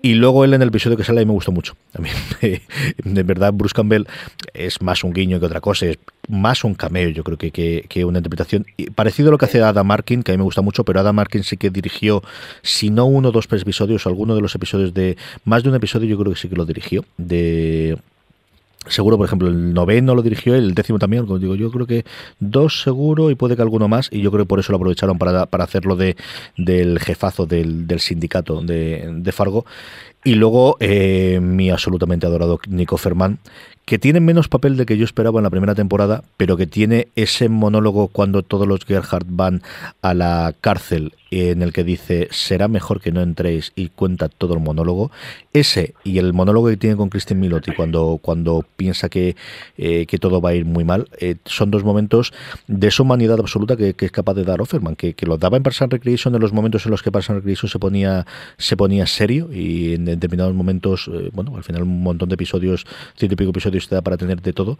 Y luego él en el episodio que sale me gustó mucho. A mí, de verdad, Bruce Campbell es más un guiño que otra cosa, es más un cameo, yo creo que, que, una interpretación. Parecido a lo que hace Adam Markin, que a mí me gusta mucho, pero Adam Markin sí que dirigió, si no uno o dos episodios, alguno de los episodios de. Más de un episodio, yo creo que sí que lo dirigió. De. Seguro, por ejemplo, el noveno lo dirigió, el décimo también, como digo, yo creo que dos seguro y puede que alguno más, y yo creo que por eso lo aprovecharon para, para hacerlo de, del jefazo del, del sindicato de, de Fargo. Y luego eh, mi absolutamente adorado Nico Ferman, que tiene menos papel de que yo esperaba en la primera temporada, pero que tiene ese monólogo cuando todos los Gerhardt van a la cárcel en el que dice será mejor que no entréis y cuenta todo el monólogo. Ese y el monólogo que tiene con Christine Milotti cuando, cuando piensa que, eh, que todo va a ir muy mal, eh, son dos momentos de esa humanidad absoluta que, es capaz de dar Offerman, que, que, lo daba en Parks and Recreation en los momentos en los que Parks and Recreation se ponía, se ponía serio y en, determinados momentos, eh, bueno, al final un montón de episodios, ciento y pico episodios te da para tener de todo.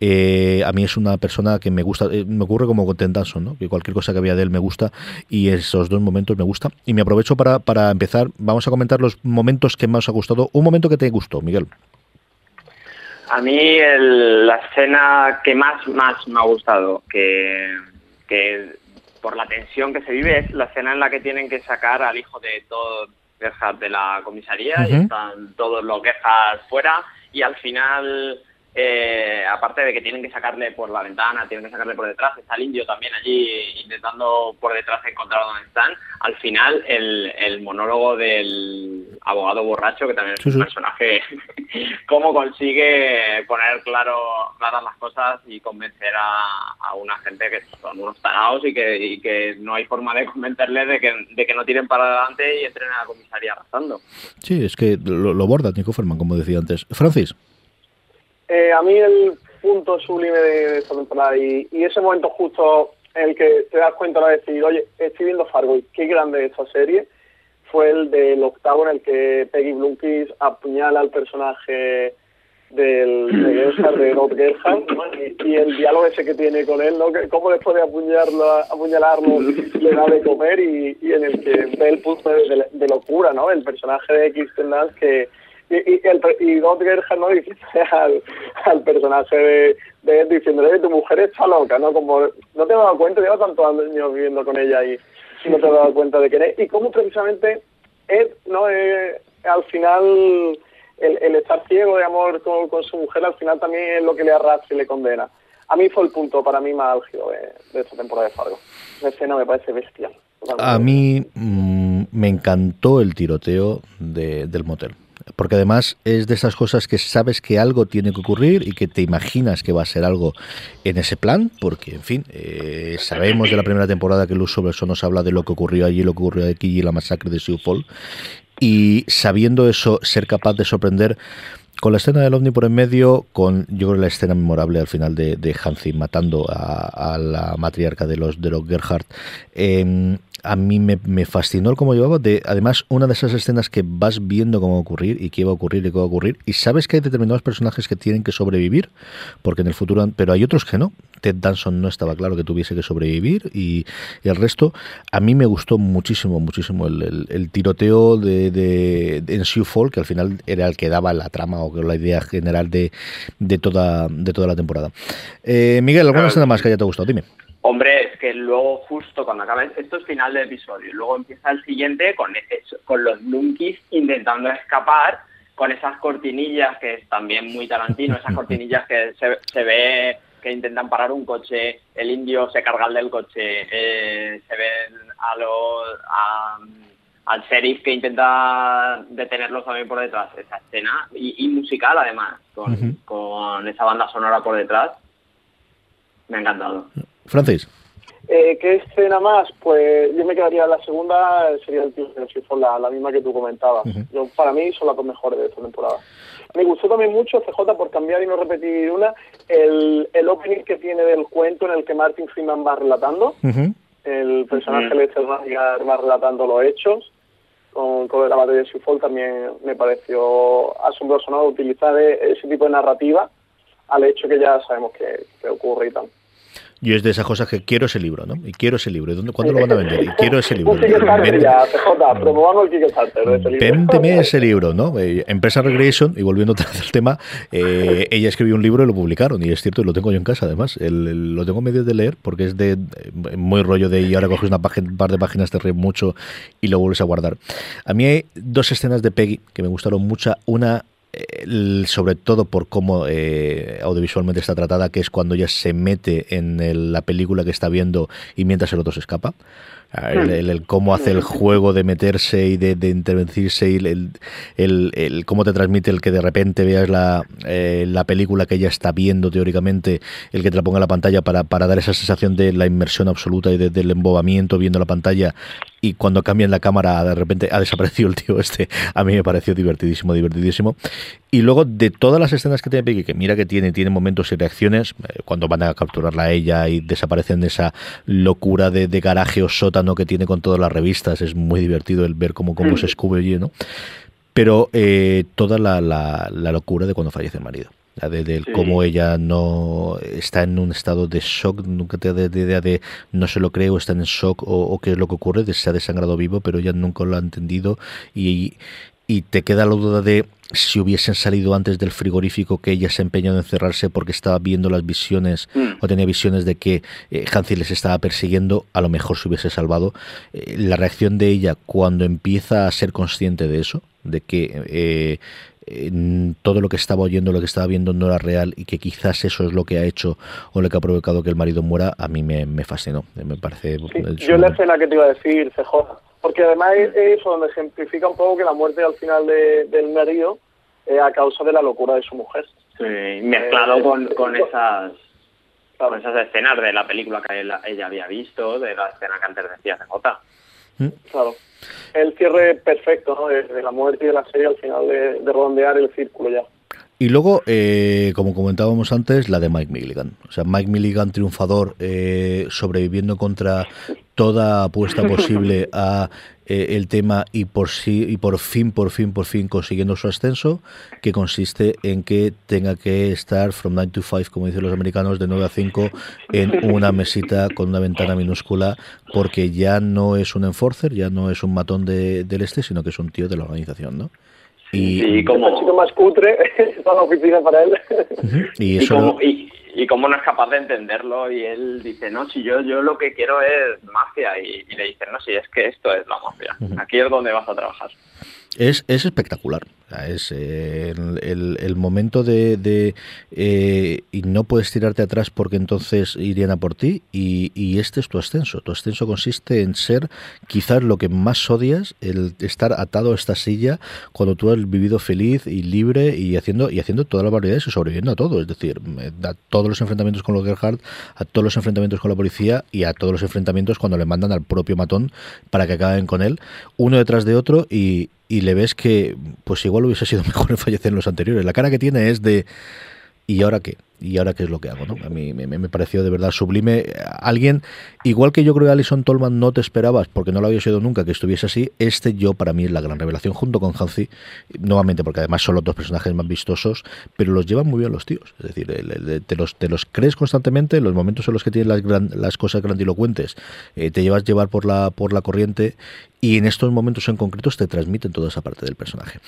Eh, a mí es una persona que me gusta, me ocurre como con Ted ¿no? que cualquier cosa que había de él me gusta y esos dos momentos me gusta. Y me aprovecho para, para empezar, vamos a comentar los momentos que más ha gustado. Un momento que te gustó, Miguel. A mí la escena que más, más me ha gustado, que, que por la tensión que se vive, es la escena en la que tienen que sacar al hijo de todo de la comisaría y están todos los Gerhard fuera y al final eh, aparte de que tienen que sacarle por la ventana, tienen que sacarle por detrás, está el indio también allí intentando por detrás encontrar dónde están. Al final, el, monólogo del abogado borracho, que también es un personaje, cómo consigue poner claro claras las cosas y convencer a, una gente que son unos tarados y que, que no hay forma de convencerles de que, de que no tiren para adelante y entren a la comisaría arrasando. Sí, es que lo, lo borda Nico Ferman, como decía antes. Francis. Eh, a mí el punto sublime de, esta temporada y, ese momento justo en el que te das cuenta de decir, oye, estoy viendo Fargo y qué grande es esta serie, fue el del octavo en el que Peggy Blunkis apuñala al personaje del de Gerhard, de Rob Gerhard, y, el diálogo ese que tiene con él, ¿no? cómo después de apuñalarlo, apuñalarlo le da de comer y, en el que ve el punto de, locura, ¿no? El personaje de Kirsten Dance que y, y, el, y ¿no? dice al, al personaje de, de diciéndole, tu mujer está loca, ¿no? Como, no te has dado cuenta, llevo tantos años viviendo con ella y, no te has dado cuenta de que es. Y cómo precisamente Ed, ¿no? Eh, al final, el, el, estar ciego de amor con, con, su mujer, al final también es lo que le arrastra y le condena. A mí fue el punto para mí más álgido de, de esta temporada de Fargo. La escena me parece bestial. A mí mm, me encantó el tiroteo de, del motel porque además es de esas cosas que sabes que algo tiene que ocurrir y que te imaginas que va a ser algo en ese plan, porque en fin, eh, sabemos de la primera temporada que Luz sobre eso nos habla de lo que ocurrió allí, lo que ocurrió aquí y la masacre de Sioux Falls, y sabiendo eso, ser capaz de sorprender con la escena del ovni por en medio, con yo creo la escena memorable al final de, de Hansi matando a, la matriarca de los de los Gerhardt, eh, a mí me, fascinó el cómo llevaba. De, además, una de esas escenas que vas viendo cómo va a ocurrir y qué va a ocurrir y qué va a ocurrir. Y sabes que hay determinados personajes que tienen que sobrevivir, porque en el futuro. Pero hay otros que no. Ted Danson no estaba claro que tuviese que sobrevivir y, el resto. A mí me gustó muchísimo, muchísimo el, tiroteo de, de, en Sioux Fall, que al final era el que daba la trama o la idea general de, de, toda, de toda la temporada. Eh, Miguel, ¿alguna escena más que haya te gustado? Dime. Hombre, es que luego justo cuando acaba esto es final del episodio, luego empieza el siguiente con con los Nunkis intentando escapar, con esas cortinillas que es también muy Tarantino, esas cortinillas que se, ve que intentan parar un coche, el indio se carga el del coche, eh, se ven a los al sheriff que intenta detenerlos también por detrás, esa escena y, musical además, con, con esa banda sonora por detrás, me ha encantado. Francis. Eh, ¿Qué escena más? Pues yo me quedaría la segunda, sería el tío si fue la, la misma que tú comentabas. yo, para mí son las dos mejores de esta temporada. Me gustó también mucho, CJ, por cambiar y no repetir una, el, el opening que tiene del cuento en el que Martin Freeman va relatando. El personaje de este va relatando los hechos. Con, con la batalla de Sifol también me pareció asombroso ¿no? utilizar e, ese tipo de narrativa al hecho que ya sabemos que, que ocurre y tal. Yo es de esas cosas que quiero ese libro, ¿no? Y quiero ese libro. ¿Dónde, ¿Cuándo lo van a vender? Y quiero ese libro. Véndeme ese libro, ¿no? Eh, Empresa Regression, y volviendo al tema, eh, ella escribió un libro y lo publicaron. Y es cierto, lo tengo yo en casa, además. lo tengo medio de leer porque es de eh, muy rollo de y ahora coges una página, un par de páginas, te ríes mucho y lo vuelves a guardar. A mí hay dos escenas de Peggy que me gustaron mucho. Una sobre todo por cómo eh, audiovisualmente está tratada, que es cuando ella se mete en la película que está viendo y mientras el otro se escapa. Ah, el, cómo hace el juego de meterse y de, de intervenirse y el, el, cómo te transmite el que de repente veas la, eh, la película que ella está viendo teóricamente, el que te la ponga en la pantalla para, para dar esa sensación de la inmersión absoluta y del embobamiento viendo la pantalla y cuando cambian la cámara de repente ha desaparecido el tío este. A mí me pareció divertidísimo, divertidísimo. Y luego de todas las escenas que tiene Peggy, que mira que tiene, tiene momentos y reacciones, eh, cuando van a capturarla a ella y desaparecen de esa locura de, garaje o sótano que tiene con todas las revistas, es muy divertido el ver cómo, cómo se escubre allí, ¿no? pero eh, toda la, la, locura de cuando fallece el marido. De, cómo ella no está en un estado de shock, nunca te da idea de no se lo cree o está en shock o, qué es lo que ocurre, de se ha desangrado vivo, pero ella nunca lo ha entendido y, y te queda la duda de si hubiesen salido antes del frigorífico que ella se empeñó en encerrarse porque estaba viendo las visiones mm. o tenía visiones de que eh, Hansi les estaba persiguiendo, a lo mejor se hubiese salvado. Eh, la reacción de ella cuando empieza a ser consciente de eso, de que eh, todo lo que estaba oyendo, lo que estaba viendo no era real y que quizás eso es lo que ha hecho o lo que ha provocado que el marido muera, a mí me, fascinó. Me parece. yo la escena que te iba a decir, CJ porque además es eso donde ejemplifica un poco que la muerte al final de, del marido es a causa de la locura de su mujer. Sí, mezclado eh, con, con esas con esas escenas de la película que ella había visto, de la escena que antes decía CJ. Mm. Claro. El cierre perfecto ¿no? de, la muerte y de la serie al final de, de rondear el círculo ya. Y luego, eh, como comentábamos antes, la de Mike Milligan. O sea, Mike Milligan triunfador, eh, sobreviviendo contra toda apuesta posible a eh, el tema y por sí y por fin, por fin, por fin consiguiendo su ascenso, que consiste en que tenga que estar from 9 to 5, como dicen los americanos, de 9 a 5 en una mesita con una ventana minúscula, porque ya no es un enforcer, ya no es un matón de, del este, sino que es un tío de la organización, ¿no? Y, como chico más cutre la oficina para él. y, eso como, y, y, como no es capaz de entenderlo y él dice, no, si yo yo lo que quiero es mafia y, le dicen, no, si es que esto es la mafia, aquí es donde vas a trabajar. Es, es espectacular. Es eh, el, momento de, eh, y no puedes tirarte atrás porque entonces irían a por ti y, y, este es tu ascenso. Tu ascenso consiste en ser quizás lo que más odias, el estar atado a esta silla cuando tú has vivido feliz y libre y haciendo y haciendo todas las variedades y sobreviviendo a todo. Es decir, a todos los enfrentamientos con los Gerhardt, a todos los enfrentamientos con la policía y a todos los enfrentamientos cuando le mandan al propio matón para que acaben con él, uno detrás de otro y, y le ves que pues igual hubiese sido mejor en fallecer en los anteriores. La cara que tiene es de ¿y ahora qué? ¿Y ahora qué es lo que hago? ¿no? A mí me, pareció de verdad sublime. Alguien, igual que yo creo que Alison Tolman no te esperabas, porque no lo había sido nunca que estuviese así, este yo para mí es la gran revelación, junto con Hansi, nuevamente, porque además son los dos personajes más vistosos, pero los llevan muy bien los tíos. Es decir, te, los, te los crees constantemente, en los momentos en los que tienes las, las cosas grandilocuentes, eh, te llevas llevar por la, por la corriente y en estos momentos en concretos te transmiten toda esa parte del personaje.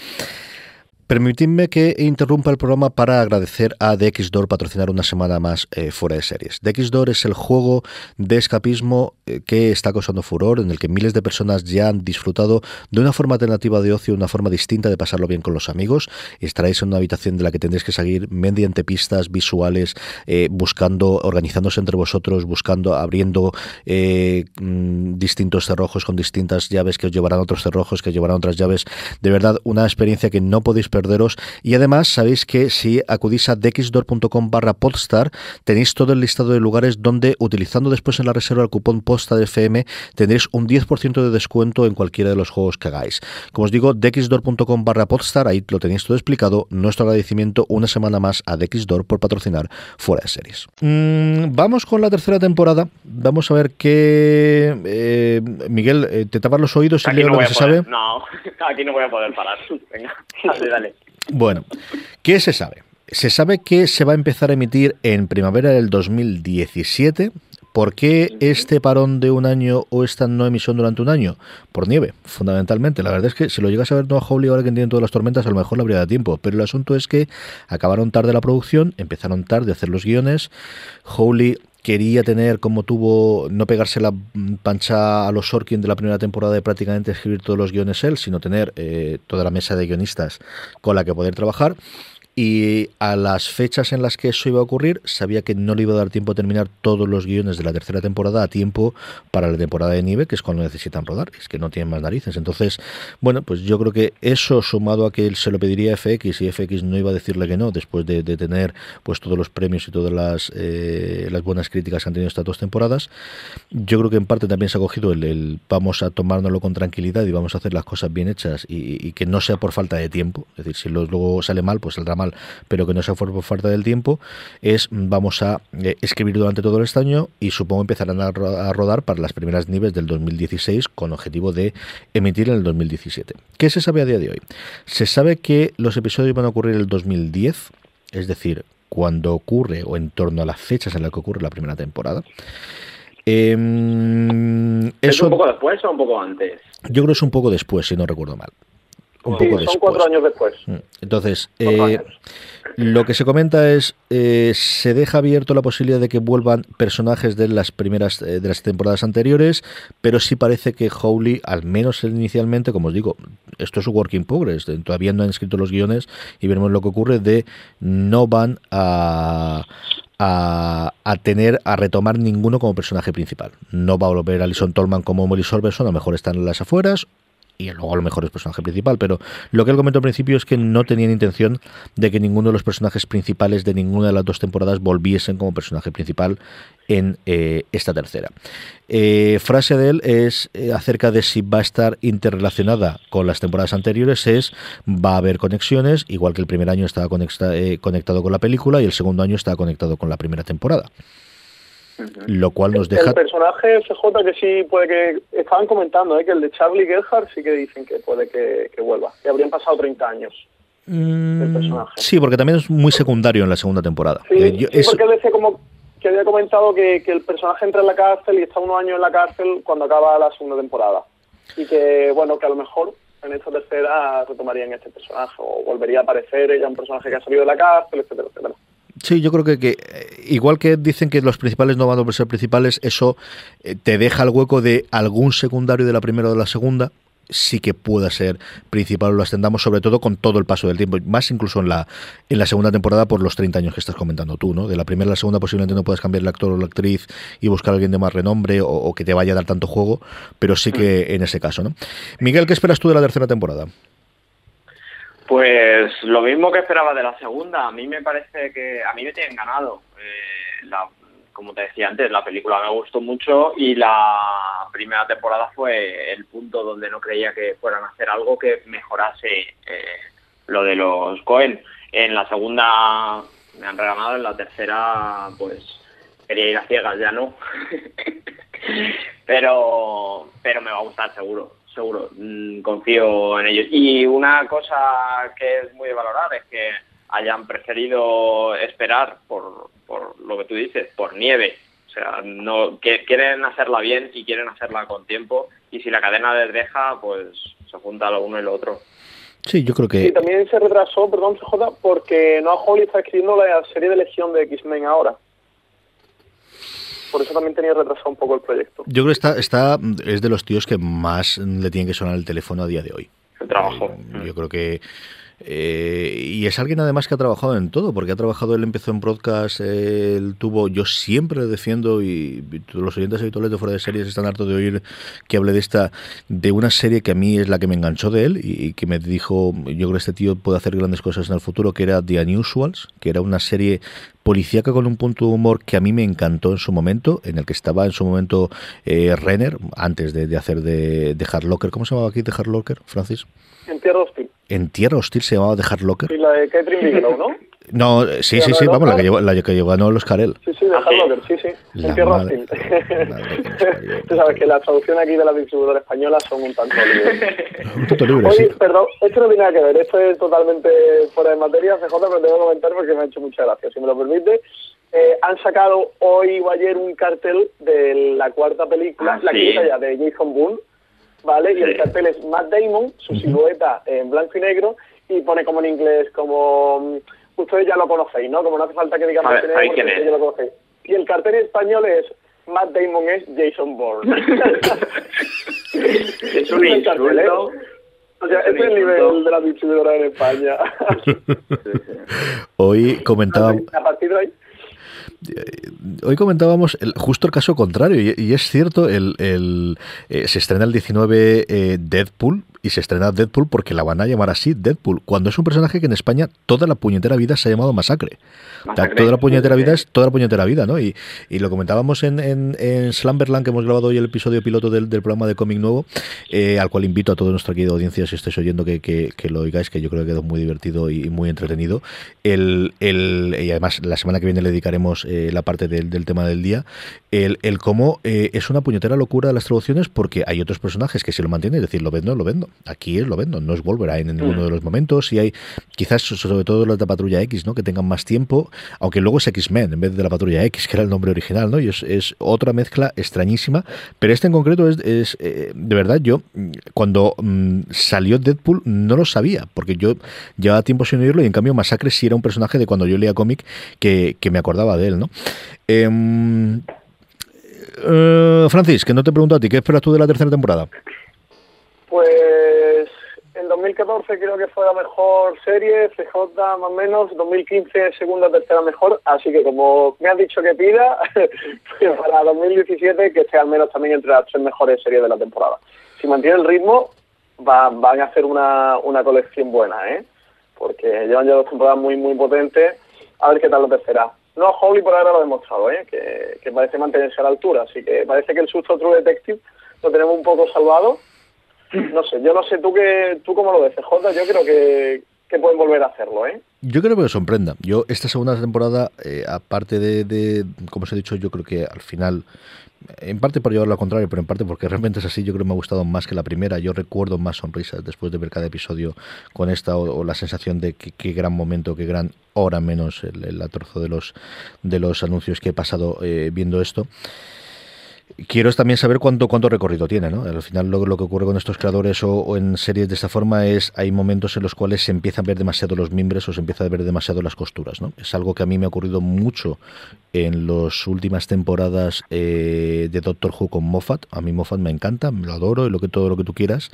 Permitidme que interrumpa el programa para agradecer a DXDOR patrocinar una semana más eh, fuera de series. DXDOR es el juego de escapismo eh, que está causando furor, en el que miles de personas ya han disfrutado de una forma alternativa de ocio, una forma distinta de pasarlo bien con los amigos. Estaréis en una habitación de la que tendréis que seguir mediante pistas visuales, eh, buscando, organizándose entre vosotros, buscando, abriendo mm, distintos cerrojos con distintas llaves que os llevarán otros cerrojos, que llevarán otras llaves. De verdad, una experiencia que no podéis perder y además sabéis que si acudís a dexdor.com barra podstar tenéis todo el listado de lugares donde utilizando después en la reserva el cupón posta de FM tendréis un 10% de descuento en cualquiera de los juegos que hagáis. Como os digo, dexdor.com barra podstar, ahí lo tenéis todo explicado. Nuestro agradecimiento una semana más a Dexdor por patrocinar fuera de series. Mm, vamos con la tercera temporada. Vamos a ver qué... Eh, Miguel, eh, te tapas los oídos y lo que se sabe. No, aquí no voy a poder parar. Venga, dale, dale. Bueno, ¿qué se sabe? Se sabe que se va a empezar a emitir en primavera del 2017. ¿Por qué este parón de un año o esta no emisión durante un año? Por nieve, fundamentalmente. La verdad es que si lo llegas a ver Noah Hawley ahora que tienen todas las tormentas, a lo mejor le habría dado tiempo. Pero el asunto es que acabaron tarde la producción, empezaron tarde a hacer los guiones. Hawley quería tener, como tuvo, no pegarse la pancha a los Sorkin de la primera temporada de prácticamente escribir todos los guiones él, sino tener eh, toda la mesa de guionistas con la que poder trabajar. Y a las fechas en las que eso iba a ocurrir, sabía que no le iba a dar tiempo a terminar todos los guiones de la tercera temporada a tiempo para la temporada de nieve, que es cuando necesitan rodar, es que no tienen más narices. Entonces, bueno, pues yo creo que eso sumado a que él se lo pediría a FX y FX no iba a decirle que no, después de, tener pues todos los premios y todas las, eh, las buenas críticas que han tenido estas dos temporadas, yo creo que en parte también se ha cogido el, vamos a tomárnoslo con tranquilidad y vamos a hacer las cosas bien hechas y, que no sea por falta de tiempo. Es decir, si luego sale mal, pues el drama mal, pero que no se fue por falta del tiempo, es vamos a eh, escribir durante todo este año y supongo empezarán a, rodar para las primeras niveles del 2016 con objetivo de emitir en el 2017. ¿Qué se sabe a día de hoy? Se sabe que los episodios van a ocurrir en el 2010, es decir, cuando ocurre o en torno a las fechas en las que ocurre la primera temporada. Em, ¿Es un poco después o un poco antes? Yo creo que es un poco después, si no recuerdo mal. Un poco son cuatro años después. Mm. Entonces, eh, lo que se comenta es, eh, se deja abierto la posibilidad de que vuelvan personajes de las primeras, eh, de las temporadas anteriores, pero sí parece que Howley, al menos inicialmente, como os digo, esto es un work in progress, todavía no han escrito los guiones y veremos lo que ocurre, de no van a, a, tener, a retomar ninguno como personaje principal. No va a volver Alison Tolman como Molly Sorberson, a lo mejor están en las afueras, y luego a lo mejor es personaje principal, pero lo que él comentó al principio es que no tenían intención de que ninguno de los personajes principales de ninguna de las dos temporadas volviesen como personaje principal en eh, esta tercera. Eh, frase de él es eh, acerca de si va a estar interrelacionada con las temporadas anteriores, es va a haber conexiones, igual que el primer año estaba conectado con la película y el segundo año estaba conectado con la primera temporada. Lo cual nos deja... El personaje CJ que sí puede que... Estaban comentando ¿eh? que el de Charlie Gerhardt sí que dicen que puede que, vuelva. Que habrían pasado 30 años. Mm, sí, porque también es muy secundario en la segunda temporada. Sí, eh, porque él decía como que había comentado que, el personaje entra en la cárcel y está unos años en la cárcel cuando acaba la segunda temporada. Y que, bueno, que a lo mejor en esta tercera retomarían este personaje o volvería a aparecer ella un personaje que ha salido de la cárcel, etcétera, etcétera. Sí, yo creo que, que, eh, igual que dicen que los principales no van a ser principales, eso eh, te deja el hueco de algún secundario de la primera o de la segunda, sí que pueda ser principal o lo ascendamos, sobre todo con todo el paso del tiempo, más incluso en la, en la segunda temporada por los 30 años que estás comentando tú, ¿no? De la primera a la segunda posiblemente no puedas cambiar el actor o la actriz y buscar a alguien de más renombre o, o que te vaya a dar tanto juego, pero sí que mm. en ese caso, ¿no? Miguel, ¿qué esperas tú de la tercera temporada? Pues lo mismo que esperaba de la segunda. A mí me parece que a mí me tienen ganado. Eh, como te decía antes, la película me gustó mucho y la primera temporada fue el punto donde no creía que fueran a hacer algo que mejorase eh, lo de los Cohen. En la segunda me han regalado, en la tercera pues quería ir a ciegas, ya no. pero, pero me va a gustar seguro seguro, mm, confío en ellos. Y una cosa que es muy de valorar es que hayan preferido esperar por, por lo que tú dices, por nieve. O sea, no que quieren hacerla bien y quieren hacerla con tiempo. Y si la cadena les deja, pues se junta lo uno y lo otro. Sí, yo creo que... Sí, también se retrasó, perdón, CJ, porque Noah Hawley está escribiendo la serie de Legión de X-Men ahora por eso también tenía retrasado un poco el proyecto. Yo creo que está, está, es de los tíos que más le tienen que sonar el teléfono a día de hoy. El trabajo. Eh, yo creo que eh, y es alguien además que ha trabajado en todo, porque ha trabajado, él empezó en broadcast, él tuvo, yo siempre le defiendo, y, los oyentes habituales de fuera de series están hartos de oír que hable de esta, de una serie que a mí es la que me enganchó de él y, que me dijo, yo creo que este tío puede hacer grandes cosas en el futuro, que era The Unusuals, que era una serie policíaca con un punto de humor que a mí me encantó en su momento, en el que estaba en su momento eh, Renner, antes de, hacer de, de Hard Locker. ¿Cómo se llamaba aquí de Hard Locker, Francis? En Hostil. ¿En Tierra Hostil se llamaba The Hard Locker? Sí, la de Catherine Bigelow, ¿no? No, sí, sí, sí, vamos, la que, llevó, la que llevó ganó el Oscar él. Sí, sí, de Hard Locker, sí, sí. en Tierra Hostil. Tú sabes que la traducción aquí de la distribuidora española son un tanto libres. un tanto libre, Oye, perdón, esto no tiene nada que ver, esto es totalmente fuera de materia, CJ, pero tengo que comentar porque me ha hecho mucha gracia, si me lo permite. Eh, han sacado hoy o ayer un cartel de la cuarta película, ah, la quinta ya, de Jason Bourne, ¿vale? Y el cartel es Matt Damon, su silueta en blanco y negro, y pone como en inglés, como mm, ustedes ya lo conocéis, ¿no? Como no hace falta que digan Matt Damon, porque ustedes ya lo conocéis. Y el cartel en español es Matt Damon es Jason Bourne. es un insulto. ¿eh? O sea, este es el nivel de la distribuidora en España. Hoy comentaba... A partir de ahí hoy comentábamos el, justo el caso contrario, y, es cierto, el, el eh, se estrena el 19 eh, Deadpool, y se estrena Deadpool porque la van a llamar así Deadpool, cuando es un personaje que en España toda la puñetera vida se ha llamado Masacre. toda la puñetera vida es toda la puñetera vida, ¿no? Y, y lo comentábamos en, en, Slumberland, que hemos grabado hoy el episodio piloto del, del programa de cómic nuevo, eh, al cual invito a toda nuestra querida audiencia, si estáis oyendo, que, que, que, lo oigáis, que yo creo que quedó muy divertido y, muy entretenido. El, el, y además, la semana que viene le dedicaremos eh, la parte del, del, tema del día. El, el cómo eh, es una puñetera locura de las traducciones, porque hay otros personajes que se lo mantienen, es decir, lo vendo, lo vendo. Aquí es lo vendo, no es Wolverine en ninguno de los momentos. Y hay, quizás, sobre todo los de Patrulla X, ¿no? que tengan más tiempo, aunque luego es X-Men en vez de la Patrulla X, que era el nombre original, ¿no? Y es, es otra mezcla extrañísima. Pero este en concreto es, es eh, de verdad, yo cuando mm, salió Deadpool no lo sabía, porque yo llevaba tiempo sin oírlo y en cambio Masacre sí era un personaje de cuando yo leía cómic que, que me acordaba de él, ¿no? Eh, eh, Francis, que no te pregunto a ti, ¿qué esperas tú de la tercera temporada? Pues 2014 creo que fue la mejor serie, CJ más o menos, 2015 segunda, tercera mejor, así que como me has dicho que pida, pues para 2017 que esté al menos también entre las tres mejores series de la temporada. Si mantiene el ritmo, van a hacer una, una colección buena, ¿eh? Porque llevan ya dos temporadas muy, muy potentes, a ver qué tal la tercera. No, Holly por ahora lo ha demostrado, ¿eh? que, que parece mantenerse a la altura, así que parece que el susto True Detective lo tenemos un poco salvado no sé, yo no sé tú que tú cómo lo ves, CJ, yo creo que, pueden volver a hacerlo, ¿eh? Yo creo que me sorprenda. Yo esta segunda temporada, eh, aparte de, como os he dicho, yo creo que al final, en parte por llevarlo al contrario, pero en parte porque realmente es así, yo creo que me ha gustado más que la primera. Yo recuerdo más sonrisas después de ver cada episodio con esta o, la sensación de que qué gran momento, qué gran hora menos el, el atrozo de los, de los anuncios que he pasado eh, viendo esto. Quiero también saber cuánto, cuánto recorrido tiene, ¿no? Al final lo, lo que ocurre con estos creadores o, en series de esta forma es hay momentos en los cuales se empiezan a ver demasiado los mimbres o se empieza a ver demasiado las costuras, ¿no? Es algo que a mí me ha ocurrido mucho en las últimas temporadas eh, de Doctor Who con Moffat. A mí Moffat me encanta, lo adoro y lo que todo lo que tú quieras,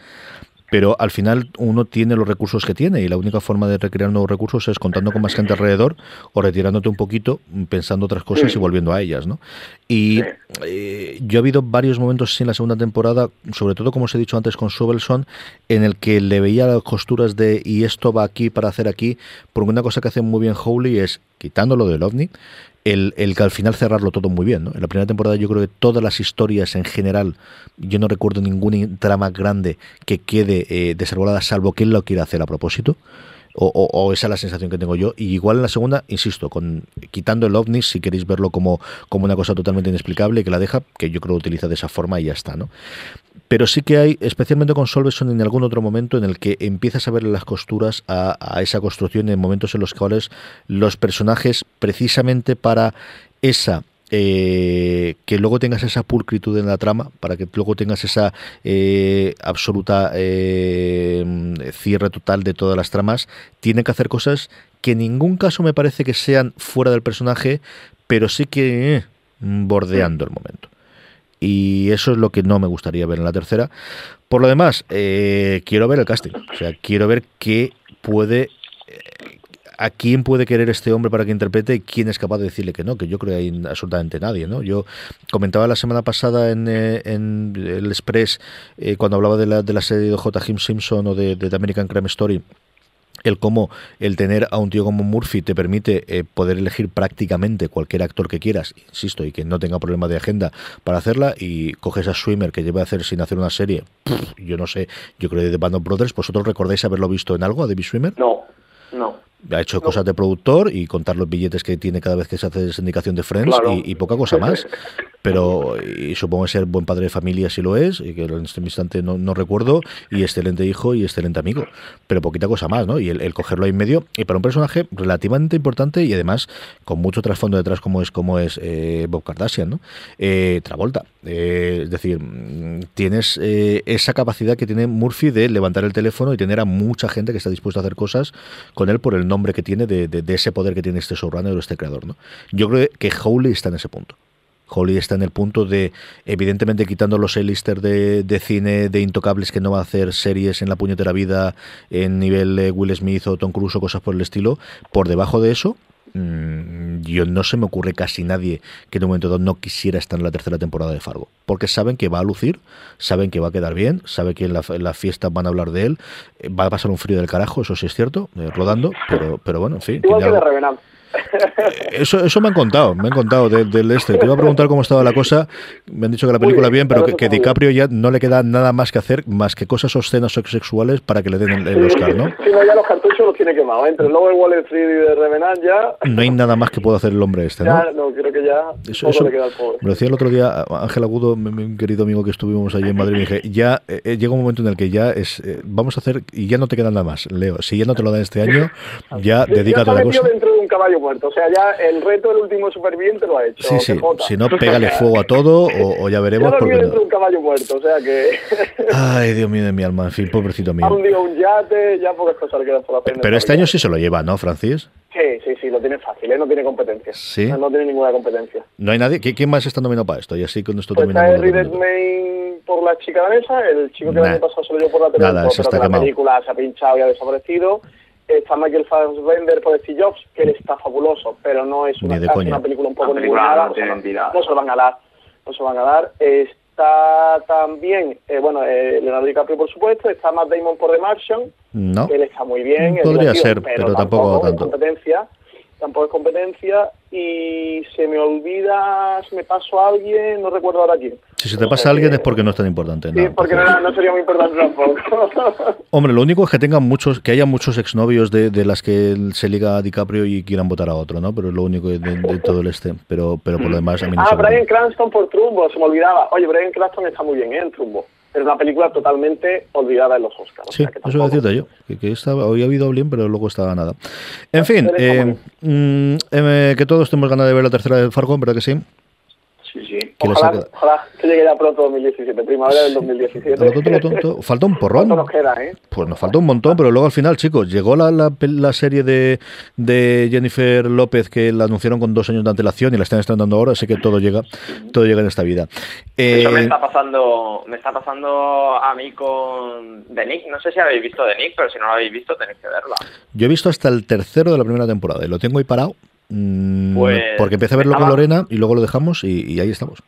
pero al final uno tiene los recursos que tiene y la única forma de recrear nuevos recursos es contando con más gente alrededor o retirándote un poquito, pensando otras cosas y volviendo a ellas, ¿no? Y eh, yo he habido varios momentos en la segunda temporada, sobre todo como os he dicho antes con Sobelson, en el que le veía las costuras de y esto va aquí para hacer aquí, porque una cosa que hace muy bien Howley es, quitándolo del ovni, el, el, que al final cerrarlo todo muy bien. ¿no? En la primera temporada yo creo que todas las historias en general, yo no recuerdo ningún trama grande que quede eh, salvo que él lo quiera hacer a propósito. O, esa es la sensación que tengo yo. Y igual en la segunda, insisto, con quitando el ovni, si queréis verlo como, como una cosa totalmente inexplicable, que la deja, que yo creo que utiliza de esa forma y ya está, ¿no? Pero sí que hay, especialmente con Solveson, en algún otro momento en el que empiezas a ver las costuras a, esa construcción, en momentos en los cuales los personajes, precisamente para esa eh, que luego tengas esa pulcritud en la trama, para que luego tengas esa eh, absoluta eh, cierre total de todas las tramas, tienen que hacer cosas que en ningún caso me parece que sean fuera del personaje, pero sí que bordeando el momento y eso es lo que no me gustaría ver en la tercera. Por lo demás, eh, quiero ver el casting, o sea, quiero ver qué puede eh, a quién puede querer este hombre para que interprete y quién es capaz de decirle que no, que yo creo que hay absolutamente nadie, ¿no? Yo comentaba la semana pasada en, eh, el Express, cuando hablaba de la, de la serie de J. Jim Simpson o de, de American Crime Story, el cómo el tener a un tío como Murphy te permite eh, poder elegir prácticamente cualquier actor que quieras, insisto, y que no tenga problema de agenda para hacerla, y coges a Swimmer que lleva a hacer sin hacer una serie, yo no sé, yo creo que de Band of Brothers, ¿vosotros recordáis haberlo visto en algo a David Swimmer? No, no ha hecho cosas de productor y contar los billetes que tiene cada vez que se hace sindicación de Friends y, poca cosa más. Pero y supongo ser buen padre de familia si lo es, y que en este instante no, no, recuerdo, y excelente hijo y excelente amigo. Pero poquita cosa más, ¿no? Y el, cogerlo ahí en medio, y para un personaje relativamente importante y además con mucho trasfondo detrás como es como es eh, Bob Kardashian, ¿no? Eh, Travolta. Eh, es decir, tienes esa capacidad que tiene Murphy de levantar el teléfono y tener a mucha gente que está dispuesta a hacer cosas con él por el nombre que tiene, de, ese poder que tiene este showrunner o este creador. ¿no? Yo creo que Howley está en ese punto. Howley está en el punto de, evidentemente, quitando los A-lister de, cine, de intocables que no va a hacer series en la puñetera vida en nivel Will Smith o Tom Cruise o cosas por el estilo, por debajo de eso, yo no se me ocurre casi nadie que en un momento dado no quisiera estar en la tercera temporada de Fargo, porque saben que va a lucir, saben que va a quedar bien, saben que en la, en la fiesta van a hablar de él, eh, va a pasar un frío del carajo, eso sí es cierto, eh, rodando, pero, pero bueno, en fin. Igual tiene que de algo- Revenant. Eso, eso me han contado, me han contado de- del este. Te iba a preguntar cómo estaba la cosa. Me han dicho que la película bien, bien, pero que, que DiCaprio ya no le queda nada más que hacer, más que cosas obscenas o sexuales para que le den el, el Oscar, ¿no? Sí, no, ya los cartuchos los tiene quemados. Entre de Wall Street y de Revenant ya... No hay nada más que pueda hacer el hombre este, ¿no? Ya, no, creo que ya Eso, poco eso le queda al pobre. me lo decía el otro día Ángel Agudo, mi, mi querido amigo que estuvimos allí en Madrid, me dije, ya eh, eh, llega un momento en el que ya es, eh, vamos a hacer, y ya no te queda nada más, Leo, si ya no te lo dan este año, ya Ya dedícate a metido cosa. dentro de un caballo muerto. O sea, ya el reto del último superviviente lo ha hecho. Sí, sí, si no, pégale fuego a todo o, o ya veremos. lo Porque no. un caballo muerto. O sea que... Ay, Dios mío de mi alma, en fin, pobrecito mío. un yate, ya pocas cosas le quedan por hacer. en Pero este año sí se lo lleva, ¿no, Francis? Sí, sí, sí, lo tiene fácil, ¿eh? no tiene competencia. Sí. No, no tiene ninguna competencia. No hay nadie. ¿Qui- ¿Quién más está nominado para esto? Y así con esto Pues está que- Redmayne por la chica danesa, el chico que Nah. el año pasado se lo por la Nada, está que la película se ha pinchado y ha desaparecido. Está Michael Fassbender por Steve Jobs, que él está fabuloso, pero no es una, es una película un poco ninguna, no se lo van a dar, no se lo van a dar. Está también, eh, bueno, eh, Leonardo DiCaprio por supuesto, está Matt Damon por The Martian, No. él está muy bien. Podría ser, pero tampoco es tanto. competencia, tampoco es competencia y se me olvida, se me pasó a alguien, no recuerdo ahora quién. Si se te pasa a alguien es porque no es tan importante. Sí, no, porque no, sería muy importante tampoco. Hombre, lo único es que tengan muchos, que haya muchos exnovios de, de las que se liga a DiCaprio y quieran votar a otro, ¿no? Pero es lo único de, de todo el este. Pero, pero por lo demás, a mí no ah, Brian. Cranston por Trumbo, se me olvidaba. Oye, Brian Cranston está muy bien ¿eh? en Trumbo, es una película totalmente olvidada en los Oscars. o Sí, sea que eso decirte yo. Que, que estaba, hoy ha habido bien, pero luego estaba nada. En fin, eh, mm, eh, que todos tenemos ganas de ver la tercera de Fargo, ¿verdad que sí? Sí, sí. Que Ojalá, ojalá que llegue ya pronto 2017, primavera del 2017. A lo tonto, lo tonto. Falta un porrón. ¿Cuánto nos queda, eh? Pues nos falta un montón, pero luego al final, chicos, llegó la, la, serie de, de Jennifer López que la anunciaron con dos años de antelación y la están estrenando ahora, así que todo llega, todo llega en esta vida. Eso me Eh, está pasando, me está pasando a mí con The Nick. No sé si habéis visto The Nick, pero si no lo habéis visto tenéis que verla. yo he visto hasta el tercero de la primera temporada y lo tengo ahí parado. Mm, Pues, porque empecé a verlo con Lorena y luego lo dejamos y, y ahí estamos.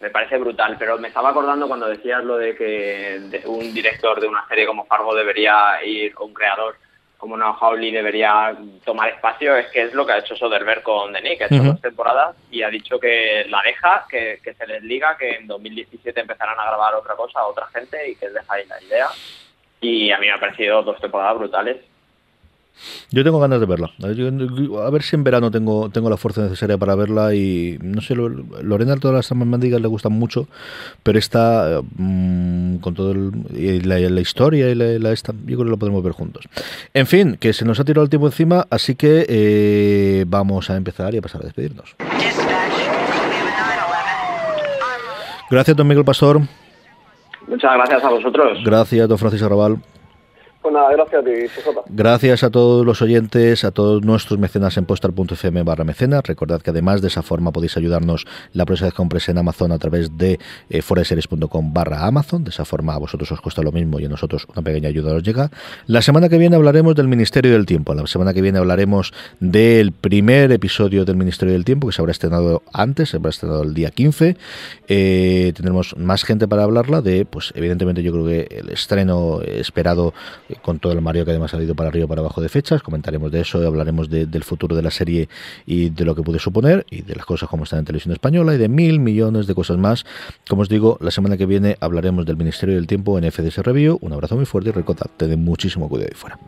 Me parece brutal, pero me estaba acordando cuando decías lo de que un director de una serie como Fargo debería ir, o un creador como Noah Hawley debería tomar espacio, es que es lo que ha hecho Soderbergh con The Nick, ha hecho dos temporadas y ha dicho que la deja, que, que se les liga, que en 2017 empezarán a grabar otra cosa a otra gente y que deja ahí la idea. Y a mí me ha parecido dos temporadas brutales. Yo tengo ganas de verla. A ver, si en verano tengo, tengo la fuerza necesaria para verla y no sé, Lo- Lorena todas las mandigas le gustan mucho, pero esta mm, con todo el, y la, la historia y la, la esta, yo creo que lo podemos ver juntos. En fin, que se nos ha tirado el tiempo encima, así que eh, vamos a empezar y a pasar a despedirnos. Gracias, don Miguel Pastor. Muchas gracias a vosotros. Gracias, don Francisco Arrabal. Pues. Gracias a todos los oyentes, a todos nuestros mecenas en postal.fm barra mecenas. Recordad que además de esa forma podéis ayudarnos la próxima vez que compréis en Amazon a través de eh, foreseries.com barra Amazon. De esa forma a vosotros os cuesta lo mismo y a nosotros una pequeña ayuda os llega. La semana que viene hablaremos del Ministerio del Tiempo. La semana que viene hablaremos del primer episodio del Ministerio del Tiempo que se habrá estrenado antes, se habrá estrenado el día 15. Eh, tendremos más gente para hablarla de, pues evidentemente yo creo que el estreno esperado eh, con todo el Mario que además ha ido para arriba para abajo de fechas. Comentaremos de eso, hablaremos de- del futuro de la serie y de lo que puede suponer y de las cosas como están en televisión española y de mil millones de cosas más. Como os digo, la semana que viene hablaremos del Ministerio del Tiempo en FDS Review. Un abrazo muy fuerte y recordad, tened muchísimo cuidado ahí fuera.